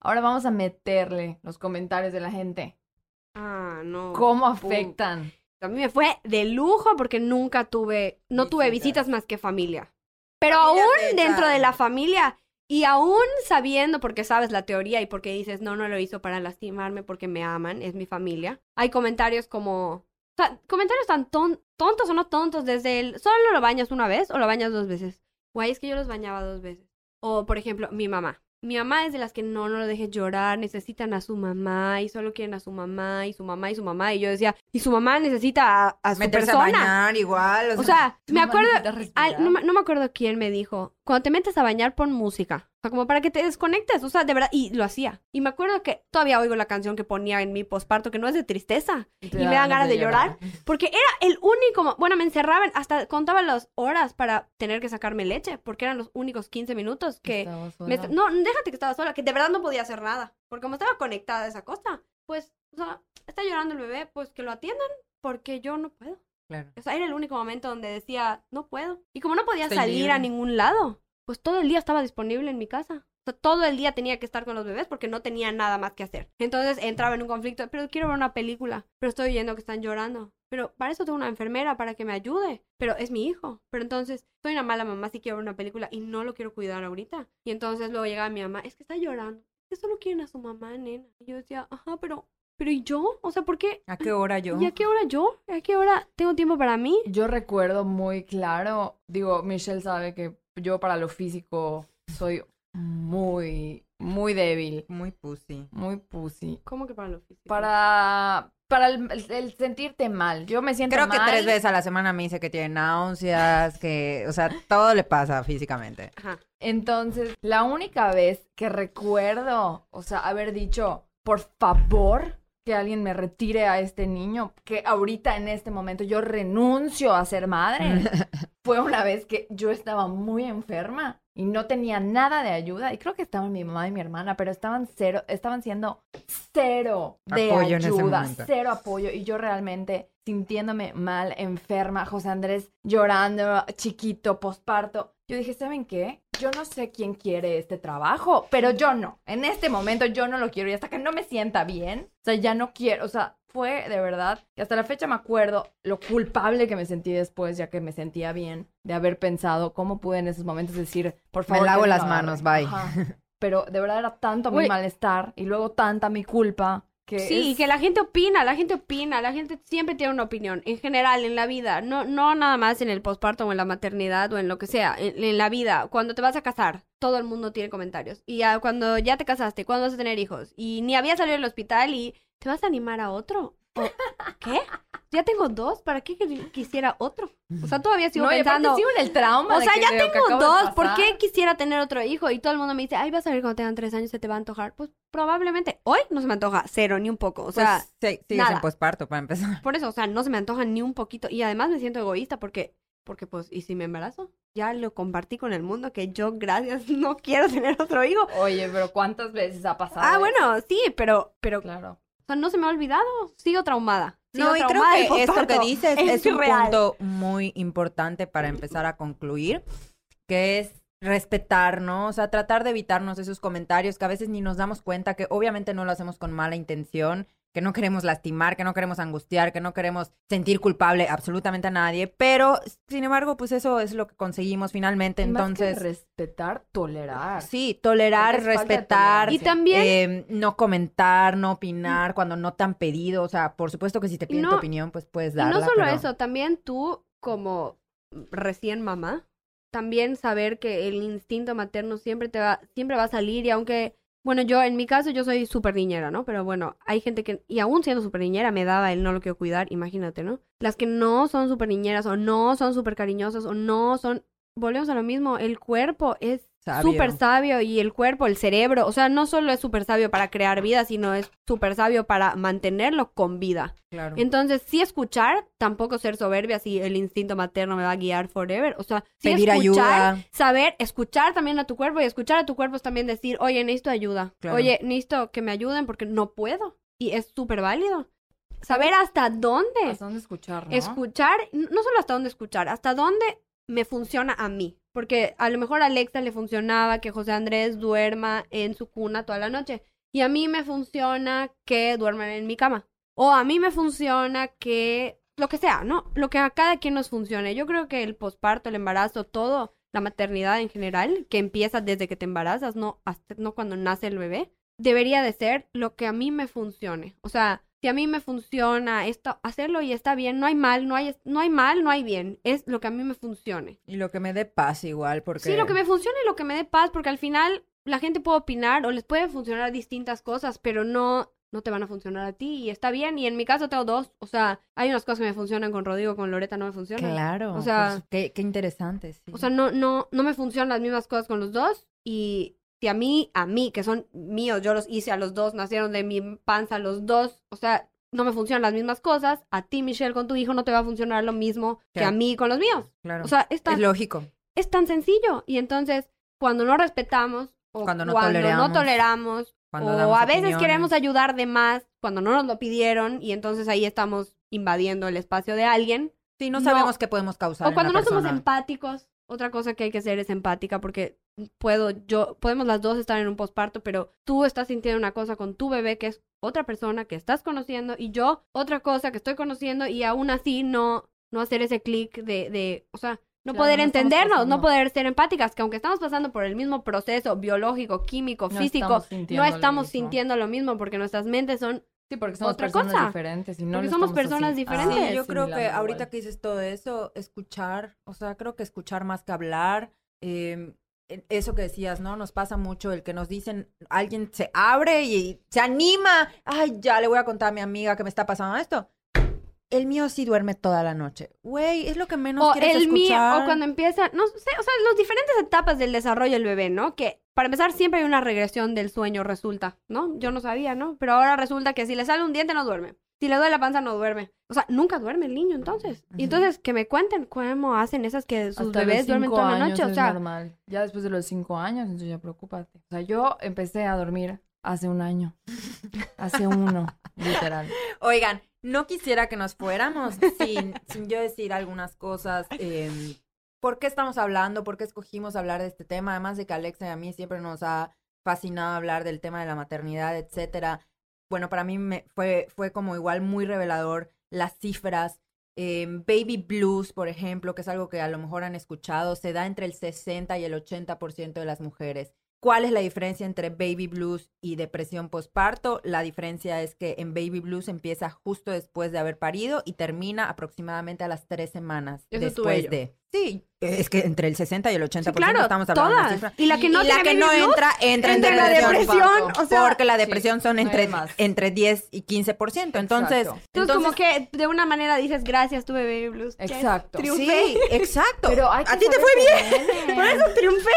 ahora vamos a meterle los comentarios de la gente. Ah, no. ¿Cómo afectan? A mí me fue de lujo porque nunca tuve, no tuve Visitas. visitas más que familia. Pero Familia aún dentro de la familia y aún sabiendo porque sabes la teoría y porque dices, no, no lo hizo para lastimarme porque me aman, es mi familia. Hay comentarios como, o sea, comentarios tan ton- tontos o no tontos desde el, solo lo bañas una vez o lo bañas dos veces. Guay, es que yo los bañaba dos veces. O, por ejemplo, mi mamá. Mi mamá es de las que no, no lo dejes llorar, necesitan a su mamá y solo quieren a su mamá y su mamá y su mamá. Y yo decía, y su mamá necesita a, a su Meterse persona. a bañar igual. O sea, me acuerdo, al- no, me- no me acuerdo quién me dijo, cuando te metes a bañar pon música, sea, como para que te desconectes, o sea, de verdad, y lo hacía. Y me acuerdo que todavía oigo la canción que ponía en mi posparto, que no es de tristeza, te y me dan ganas de llorar, porque era el único, bueno, me encerraban, hasta contaba las horas para tener que sacarme leche, porque eran los únicos 15 minutos que... Me- no, déjate que estaba sola, que de verdad no podía hacer nada, porque como estaba conectada a esa cosa, pues, o sea, está llorando el bebé, pues que lo atiendan, porque yo no puedo. Claro. O sea, era el único momento donde decía, no puedo. Y como no podía Estoy salir a libre. ningún lado, pues todo el día estaba disponible en mi casa. O sea, todo el día tenía que estar con los bebés porque no tenía nada más que hacer. Entonces entraba en un conflicto, pero quiero ver una película, pero estoy oyendo que están llorando. Pero para eso tengo una enfermera para que me ayude. Pero es mi hijo. Pero entonces soy una mala mamá si quiero ver una película y no lo quiero cuidar ahorita. Y entonces luego llegaba mi mamá, es que está llorando. Es que solo quieren a su mamá, nena. Y yo decía, ajá, pero, pero ¿y yo? O sea, ¿por qué? ¿A qué hora yo? ¿Y a qué hora yo? ¿A qué hora tengo tiempo para mí? Yo recuerdo muy claro, digo, Michelle sabe que yo para lo físico soy muy, muy débil, Muy pussy. muy pussy. ¿Cómo que para lo físico? Para, para el, el- el sentirte mal. Yo me siento Creo que tres veces a la semana me dice que tiene náuseas, que, o sea, todo le pasa físicamente. Ajá. Entonces, la única vez que recuerdo, o sea, haber dicho, por favor, que alguien me retire a este niño, que ahorita en este momento yo renuncio a ser madre, fue una vez que yo estaba muy enferma y no tenía nada de ayuda. Y creo que estaban mi mamá y mi hermana, pero estaban cero, estaban siendo cero de Apoyo ayuda, cero apoyo. Y yo realmente sintiéndome mal, enferma, José Andrés llorando, chiquito, posparto. Yo dije, ¿saben qué? Yo no sé quién quiere este trabajo, pero yo no. En este momento yo no lo quiero y hasta que no me sienta bien, o sea, ya no quiero, o sea, fue de verdad, y hasta la fecha me acuerdo lo culpable que me sentí después, ya que me sentía bien, de haber pensado cómo pude en esos momentos decir, por favor. lavo que las manos, bye. Ajá. Pero de verdad era tanto mi malestar y luego tanta mi culpa que Sí, es- que la gente opina, la gente opina, la gente siempre tiene una opinión, en general, en la vida, no, no nada más en el posparto o en la maternidad o en lo que sea, en, en la vida, cuando te vas a casar, todo el mundo tiene comentarios. Y ya cuando ya te casaste, cuando vas a tener hijos, y ni había salido del hospital y te vas a animar a otro. ¿O ¿Qué? Ya tengo dos, ¿para qué quisiera otro? O sea, todavía sigo no, pensando... sigo en el trauma O sea, ya tengo dos, ¿por qué quisiera tener otro hijo? Y todo el mundo me dice, ay, vas a ver cuando tengan tres años se te va a antojar. Pues probablemente hoy no se me antoja, cero, ni un poco. O sea, Pues, sí, sigues nada. en posparto para empezar. por eso, o sea, no se me antoja ni un poquito. Y además me siento egoísta porque, porque pues, ¿y si me embarazo? Ya lo compartí con el mundo que yo, gracias, no quiero tener otro hijo. Oye, pero ¿cuántas veces ha pasado? Ah, eso? bueno, sí, pero, pero, Claro. O sea, no se me ha olvidado. Sigo traumada. Sigo No, y creo que esto que dices Es es, un real. punto muy importante para empezar a concluir, que es respetar, ¿no? O sea, tratar de evitarnos esos comentarios que a veces ni nos damos cuenta que obviamente no lo hacemos con mala intención, que no queremos lastimar, que no queremos angustiar, que no queremos sentir culpable absolutamente a nadie, pero sin embargo, pues eso es lo que conseguimos finalmente, Y más que entonces... respetar, tolerar. Sí, tolerar, respetar. Y también- eh, no comentar, no opinar cuando no te han pedido. O sea, por supuesto que si te Y piden no- tu opinión, pues puedes Y darla. no solo pero- eso, también tú como recién mamá, también saber que el instinto materno siempre te va, siempre va a salir y aunque, bueno, yo en mi caso yo soy súper niñera, ¿no? Pero bueno, hay gente que, y aún siendo súper niñera, me daba el no lo quiero cuidar, imagínate, ¿no? Las que no son súper niñeras o no son súper cariñosas o no son, volvemos a lo mismo, el cuerpo es Sabio. súper sabio y el cuerpo, el cerebro, o sea, no solo es súper sabio para crear vida, sino es súper sabio para mantenerlo con vida. Claro. Entonces, sí escuchar, tampoco ser soberbia si el instinto materno me va a guiar forever. O sea, sí Pedir escuchar, ayuda. saber, escuchar también a tu cuerpo y escuchar a tu cuerpo es también decir, oye, necesito ayuda. Claro. Oye, necesito que me ayuden porque no puedo. Y es súper válido. Saber hasta dónde. ¿Hasta dónde escuchar, no? Escuchar, no solo hasta dónde escuchar, hasta dónde me funciona a mí. Porque a lo mejor a Alexa le funcionaba que José Andrés duerma en su cuna toda la noche. Y a mí me funciona que duerman en mi cama. O a mí me funciona que lo que sea, ¿no? Lo que a cada quien nos funcione. Yo creo que el posparto, el embarazo, todo, la maternidad en general, que empieza desde que te embarazas, no, hasta, no cuando nace el bebé, debería de ser lo que a mí me funcione. O sea, si a mí me funciona esto, hacerlo y está bien, no hay mal, no hay, no hay mal, no hay bien. Es lo que a mí me funcione. Y lo que me dé paz igual, porque... Sí, lo que me funcione y lo que me dé paz, porque al final la gente puede opinar o les puede funcionar distintas cosas, pero no, no te van a funcionar a ti y está bien. Y en mi caso tengo dos, o sea, hay unas cosas que me funcionan con Rodrigo, con Loreta no me funcionan. Claro. O sea- pues, qué, qué interesante, sí. O sea, no, no, no me funcionan las mismas cosas con los dos. Y si a mí, a mí, que son míos, yo los hice a los dos, nacieron de mi panza los dos, o sea, no me funcionan las mismas cosas, a ti, Michelle, con tu hijo no te va a funcionar lo mismo que a mí con los míos. claro. O sea, es tan, es lógico. es tan sencillo. Y entonces, cuando no respetamos, o Cuando no no toleramos, toleramos, cuando o a veces opiniones. queremos ayudar de más cuando no nos lo pidieron, y entonces ahí estamos invadiendo el espacio de alguien. Sí, no no- sabemos qué podemos causar O en cuando la no somos empáticos, otra cosa que hay que hacer es empática porque puedo yo, podemos las dos estar en un posparto, pero tú estás sintiendo una cosa con tu bebé que es otra persona que estás conociendo y yo otra cosa que estoy conociendo y aún así no, no hacer ese clic de, de, o sea, no Claro, poder no entendernos, no poder ser empáticas, que aunque estamos pasando por el mismo proceso biológico, químico, No físico, estamos sintiendo no lo estamos mismo. sintiendo lo mismo porque nuestras mentes son Sí, porque somos Otra personas cosa. diferentes y no Porque somos personas así- diferentes. Sí, yo creo que ahorita igual. que dices todo eso, escuchar, o sea, creo que escuchar más que hablar, eh, eso que decías, ¿no? Nos pasa mucho el que nos dicen, alguien se abre y se anima, ay, ya le voy a contar a mi amiga que me está pasando esto. El mío sí duerme toda la noche. Güey, es lo que menos o quieres el mío, o cuando empieza, no sé, o sea, las diferentes etapas del desarrollo del bebé, ¿no? Que para empezar siempre hay una regresión del sueño, resulta, ¿no? Yo no sabía, ¿no? Pero ahora resulta que si le sale un diente no duerme. Si le duele la panza no duerme. O sea, nunca duerme el niño entonces. Y entonces que me cuenten cómo hacen esas que sus Hasta bebés duermen toda la noche. O sea, normal. Ya después de los cinco años, entonces ya preocúpate. O sea, yo empecé a dormir hace un año. hace uno, literal. Oigan, no quisiera que nos fuéramos sin, sin yo decir algunas cosas. eh, ¿Por qué estamos hablando? ¿Por qué escogimos hablar de este tema? Además de que Alexa y a mí siempre nos ha fascinado hablar del tema de la maternidad, etcétera. Bueno, para mí me fue, fue como igual muy revelador las cifras. eh, baby blues, por ejemplo, que es algo que a lo mejor han escuchado, se da entre el 60 y el 80% de las mujeres. ¿Cuál es la diferencia entre baby blues y depresión postparto? La diferencia es que en baby blues empieza justo después de haber parido y termina aproximadamente a las tres semanas Eso después de. Sí, es que entre el 60 y el 80% sí, claro, estamos hablando de cifras. Y la que no y la que no entra, entra en entra en la depresión. depresión, o sea, porque la sí, depresión son no entre, más. entre 10 y 15%. Entonces, Exacto. Entonces, como que de una manera dices, gracias, tuve baby blues. Exacto. triunfé. Sí, exacto. Pero a ti te fue bien. bien. Por eso triunfé.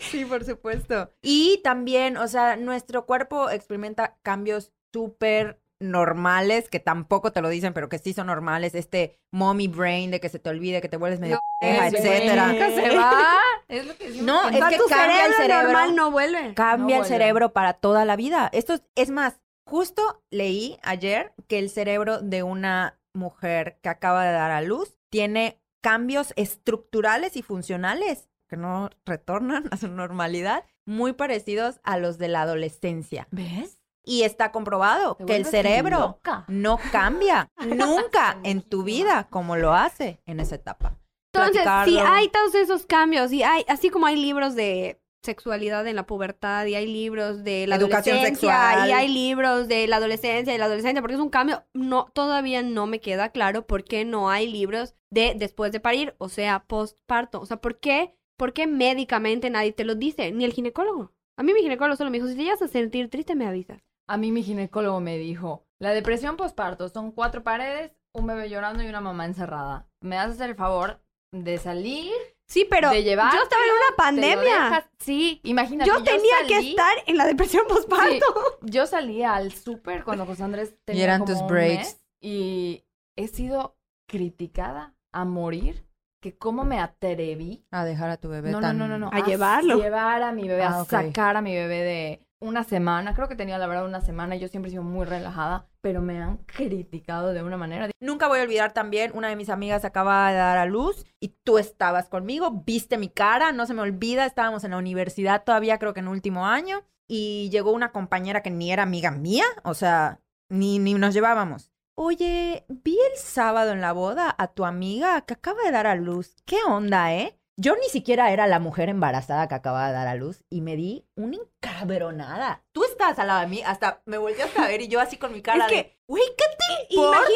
Sí, por supuesto. Y también, o sea, nuestro cuerpo experimenta cambios súper normales, que tampoco te lo dicen, pero que sí son normales. Este mommy brain de que se te olvide, que te vuelves medio Ese etcétera. Nunca se va. Es lo que decimos No, es que cambia el cerebro cerebro. normal no vuelve. Cambia No el vuelve. cerebro para toda la vida. Esto es, es más, justo leí ayer que el cerebro de una mujer que acaba de dar a luz tiene cambios estructurales y funcionales que no retornan a su normalidad, muy parecidos a los de la adolescencia. ¿Ves? Y está comprobado que el cerebro no cambia nunca en tu vida como lo hace en esa etapa. Entonces, si hay todos esos cambios, y hay, así como hay libros de sexualidad en la pubertad, y hay libros de la Educación adolescencia, sexual. y hay libros de la adolescencia y la adolescencia, porque es un cambio, no, todavía no me queda claro por qué no hay libros de después de parir, o sea, postparto. O sea, ¿por qué, por qué médicamente nadie te lo dice? Ni el ginecólogo. A mí mi ginecólogo solo me dijo, si te llegas a sentir triste, me avisas. A mí mi ginecólogo me dijo, la depresión postparto son cuatro paredes, un bebé llorando y una mamá encerrada. ¿Me vas a hacer el favor de salir, Sí, pero de llevar? yo estaba en una pandemia. Sí, imagínate. Yo tenía que salí- estar en la depresión postparto. Sí, yo salía al súper cuando José Andrés tenía eran como tus un breaks. mes y he sido criticada a morir que cómo me atreví A dejar a tu bebé no, no, tan... no, no, no. A llevarlo. Llevar a mi bebé, Ah, a ok. sacar a mi bebé de una semana. Creo que tenía la verdad una semana. y Yo siempre he sido muy relajada, pero me han criticado de una manera. Nunca voy a olvidar también, una de mis amigas acaba de dar a luz y tú estabas conmigo, viste mi cara, no se me olvida, estábamos en la universidad todavía, creo que en último año, y llegó una compañera que ni era amiga mía, o sea, ni, ni nos llevábamos. Oye, vi el sábado en la boda a tu amiga que acaba de dar a luz. ¿Qué onda, eh? Yo ni siquiera era la mujer embarazada que acaba de dar a luz y me di una encabronada. Tú estabas al lado de mí, hasta me volteaste a ver y yo así con mi cara Es que- de, güey, ¿qué te Imagínate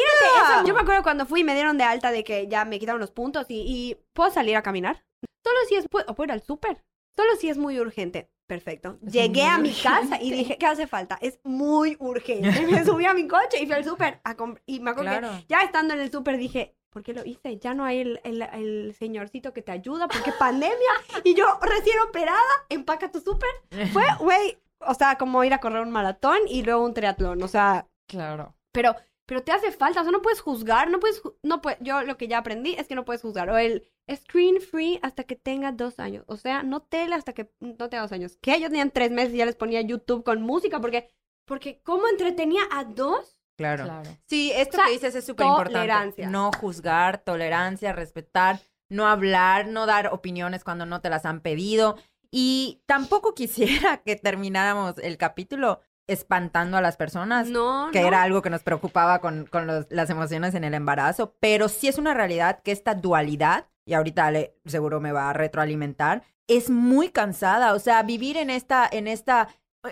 eso. Yo me acuerdo cuando fui y me dieron de alta de que ya me quitaron los puntos y, y puedo salir a caminar. Solo si es, pu- o puedo ir al súper. Solo si es muy urgente. Perfecto. Es Llegué a mi urgente. casa y dije, ¿qué hace falta? Es muy urgente. Me subí a mi coche y fui al súper y me acuerdo Claro. que ya estando en el súper dije, ¿por qué lo hice? Ya no hay el, el- el señorcito que te ayuda porque pandemia y yo recién operada, empaca tu súper. Fue, güey, o sea, como ir a correr un maratón y luego un triatlón. O sea, Claro. pero pero te hace falta, o sea, no puedes juzgar, no puedes, no puedes, yo lo que ya aprendí es que no puedes juzgar, o el screen free hasta que tenga dos años, o sea, no tele hasta que no tenga dos años, que ellos tenían tres meses y ya les ponía YouTube con música, porque, porque ¿cómo entretenía a dos? Claro. Claro. Sí, esto O sea, que dices es súper importante. tolerancia. No juzgar, tolerancia, respetar, no hablar, no dar opiniones cuando no te las han pedido. Y tampoco quisiera que termináramos el capítulo espantando a las personas, No, que no. era algo que nos preocupaba con, con los- las emociones en el embarazo, pero sí es una realidad que esta dualidad, y ahorita Ale seguro me va a retroalimentar, es muy cansada, o sea, vivir en esta, en esta,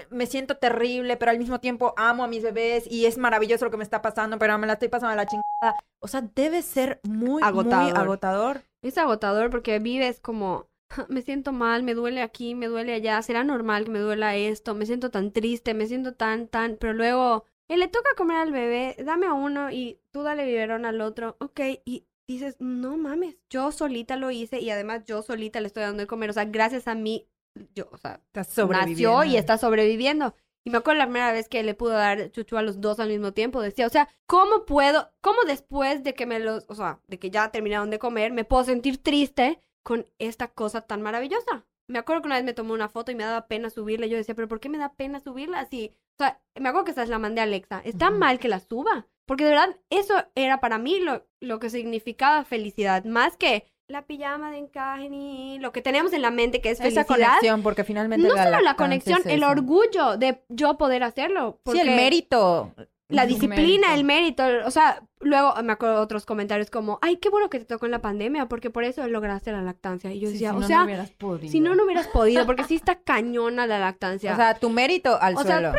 me siento terrible, pero al mismo tiempo amo a mis bebés y es maravilloso lo que me está pasando, pero me la estoy pasando a la chingada. O sea, debe ser muy, Agotador. muy agotador. Es agotador porque vives como, me siento mal, me duele aquí, me duele allá, será normal que me duela esto, me siento tan triste, me siento tan, tan, pero luego, eh, le toca comer al bebé, dame a uno y tú dale biberón al otro, ok, y dices, no mames, yo solita lo hice y además yo solita le estoy dando de comer, o sea, gracias a mí, yo, o sea, Estás nació y está sobreviviendo. Y me acuerdo la primera vez que le pudo dar chuchu a los dos al mismo tiempo. Decía, o sea, ¿cómo puedo, cómo después de que me los, o sea, de que ya terminaron de comer, me puedo sentir triste con esta cosa tan maravillosa? Me acuerdo que una vez me tomó una foto y me daba pena subirla. Yo decía, ¿pero por qué me da pena subirla así? O sea, me acuerdo que esa la mandé a Alexa. Está Ujú. mal que la suba. Porque de verdad, eso era para mí lo, lo que significaba felicidad. Más que la pijama de encaje ni lo que tenemos en la mente que es Esa felicidad. conexión, porque finalmente No solo la conexión, es el orgullo de yo poder hacerlo. Sí, el mérito. La El disciplina, mérito. el mérito. O sea, luego me acuerdo otros comentarios como, ay, qué bueno que te tocó en la pandemia, porque por eso lograste la lactancia. Y yo Sí, decía, si o no, sea, no hubieras podido. si no, no hubieras podido, porque sí está cañona la lactancia. O sea, tu mérito al O sea, suelo.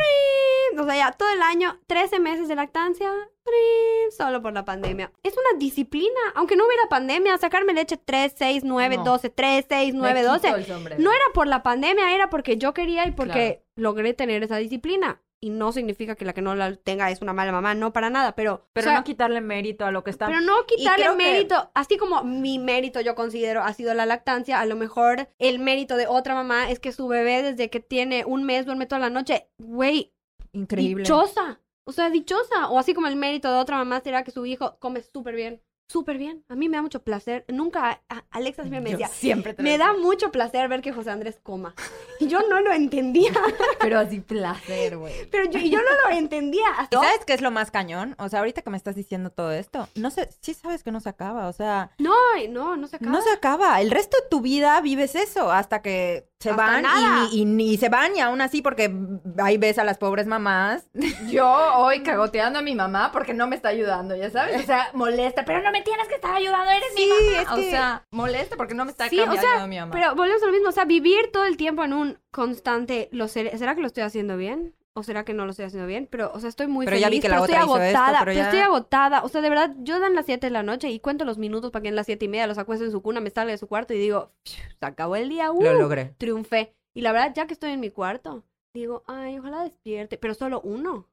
o sea, ya todo el año, 13 meses de lactancia. Solo por la pandemia. Es una disciplina, aunque no hubiera pandemia, sacarme leche 3, 6, 9, No. 12, 3, 6, Me 9, quito 12. el sombrero. No era por la pandemia, era porque yo quería y porque logré tener esa disciplina. Y no significa que la que no la tenga es una mala mamá, no para nada, pero... Pero o sea, no quitarle mérito a lo que está. pero no quitarle creo que- mérito, así como mi mérito yo considero ha sido la lactancia, a lo mejor el mérito de otra mamá es que su bebé desde que tiene un mes duerme toda la noche. Güey, Increíble. dichosa. O sea, dichosa. O así como el mérito de otra mamá será que su hijo come súper bien. Súper bien. A mí me da mucho placer. Nunca, a- Alexa siempre me Yo decía, siempre te me da mucho placer ver que José Andrés coma. Y yo no lo entendía. Pero así placer, güey. Pero yo, y yo no lo entendía. ¿Y Hasta sabes qué es lo más cañón? O sea, ahorita que me estás diciendo todo esto, no sé, sí sabes que no se acaba, o sea, No, no, no se acaba. no se acaba. El resto de tu vida vives eso hasta que se Hasta van nada. y, ni- y se van y aún así porque ahí ves a las pobres mamás. Yo hoy cagoteando a mi mamá porque no me está ayudando, ya sabes. O sea, molesta, pero no me tienes que estar ayudando, eres Sí, mi mamá. es O sea, molesta porque no me está Sí, o sea, mi mamá. Pero volvemos a lo mismo. O sea, vivir todo el tiempo en un constante... Lo ¿Será que lo estoy haciendo bien? ¿O será que no lo estoy haciendo bien? Pero, o sea, estoy muy Pero ya vi que la pero otra estoy hizo esto, agotada. pero ya- estoy agotada. O sea, de verdad, yo dan las 7 de la noche y cuento los minutos para que en las 7 y media los acuesto en su cuna, me salga de su cuarto y digo, se acabó el día. ¡uh! Lo logré. triunfé. Y la verdad, ya que estoy en mi cuarto, digo, ay, ojalá despierte, pero solo uno.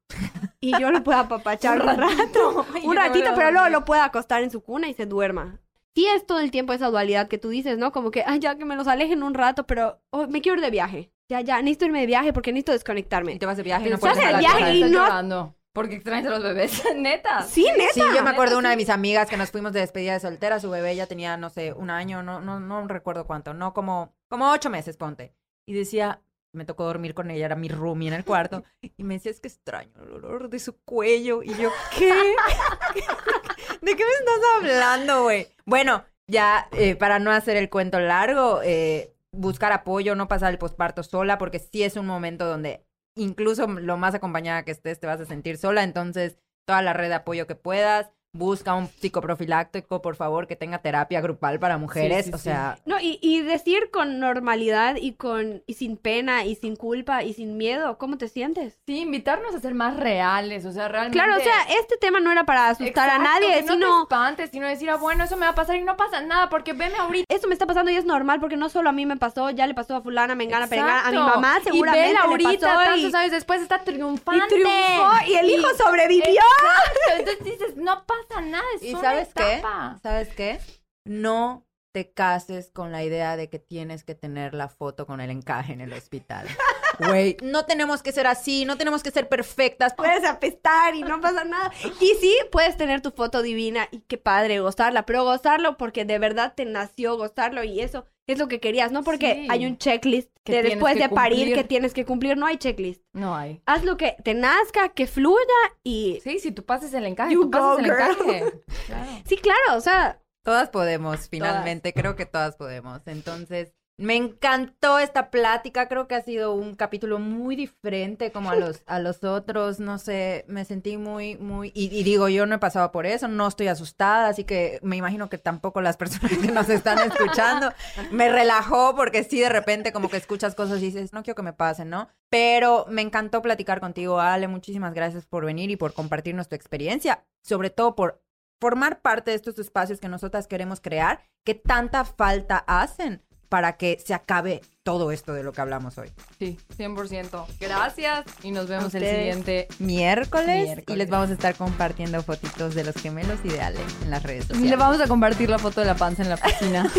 Y yo lo pueda apapachar un rato, un ratito, pero luego lo pueda acostar en su cuna y se duerma. Sí es todo el tiempo esa dualidad que tú dices, ¿no? Como que, ay, ya que me los alejen un rato, pero oh, me quiero ir de viaje. Ya, ya, necesito irme de viaje porque necesito Y desconectarme. te vas de viaje y no puedes la viaje y no- llorando porque extrañas a los bebés, neta. Sí, neta. Sí, yo me acuerdo de una de mis amigas que nos fuimos de despedida de soltera, su bebé ya tenía, no sé, un año, no, no, no recuerdo cuánto, no, como, como ocho meses, ponte. Y decía, me tocó dormir con ella, era mi roomie en el cuarto, y me decía, es que extraño el olor de su cuello. Y yo, ¿qué? ¿De qué me estás hablando, güey? Bueno, ya, eh, para no hacer el cuento largo, eh, buscar apoyo, no pasar el posparto sola, porque sí es un momento donde incluso lo más acompañada que estés, te vas a sentir sola, entonces toda la red de apoyo que puedas. Busca un psicoprofiláctico, por favor, que tenga terapia grupal para mujeres. sí, o sí. sea, No, y, y decir con normalidad y con y sin pena y sin culpa y sin miedo, ¿cómo te sientes? Sí, invitarnos a ser más reales, o sea, realmente. Claro, o sea, este tema no era para asustar a nadie, que no te sino espantes, sino decir, ah, bueno, eso me va a pasar y no pasa nada, porque veme ahorita. eso me está pasando y es normal porque no solo a mí me pasó, ya le pasó a fulana, mengana, perengana, a mi mamá seguramente Y vela le ahorita, pasó tantos y, años después, está triunfante. y triunfó y el hijo sobrevivió. Exacto, entonces dices, no pasa nada, es ¿y una sabes qué? etapa. ¿Sabes qué? No te cases con la idea de que tienes que tener la foto con el encaje en el hospital. Güey, no tenemos que ser así, no tenemos que ser perfectas. Puedes apestar y no pasa nada. Y sí, puedes tener tu foto divina y qué padre gozarla, pero gozarlo porque de verdad te nació gozarlo y eso es lo que querías, no porque Sí. hay un checklist Que de después que de parir cumplir. que tienes que cumplir, no hay checklist. No hay. Haz lo que te nazca, que fluya y Sí, si tú pases el encaje, You tú pasas go, el girl. encaje. Claro. sí, claro, o sea, Todas podemos, finalmente, creo que todas podemos. Entonces, Me encantó esta plática, creo que ha sido un capítulo muy diferente como a los, a los otros, no sé, me sentí muy, muy, y, y digo, yo no he pasado por eso, no estoy asustada, así que me imagino que tampoco las personas que nos están escuchando, me relajó porque sí, de repente como que escuchas cosas y dices, no quiero que me pasen, ¿no? Pero me encantó platicar contigo, Ale, muchísimas gracias por venir y por compartirnos tu experiencia, sobre todo por formar parte de estos espacios que nosotras queremos crear, que tanta falta hacen para que se acabe todo esto de lo que hablamos hoy. Sí, 100%. Gracias y nos vemos el siguiente. Miércoles, y les vamos a estar compartiendo fotitos de los gemelos ideales en las redes Y sociales. le vamos a compartir la foto de la panza en la piscina.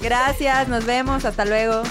Gracias, nos vemos, hasta luego.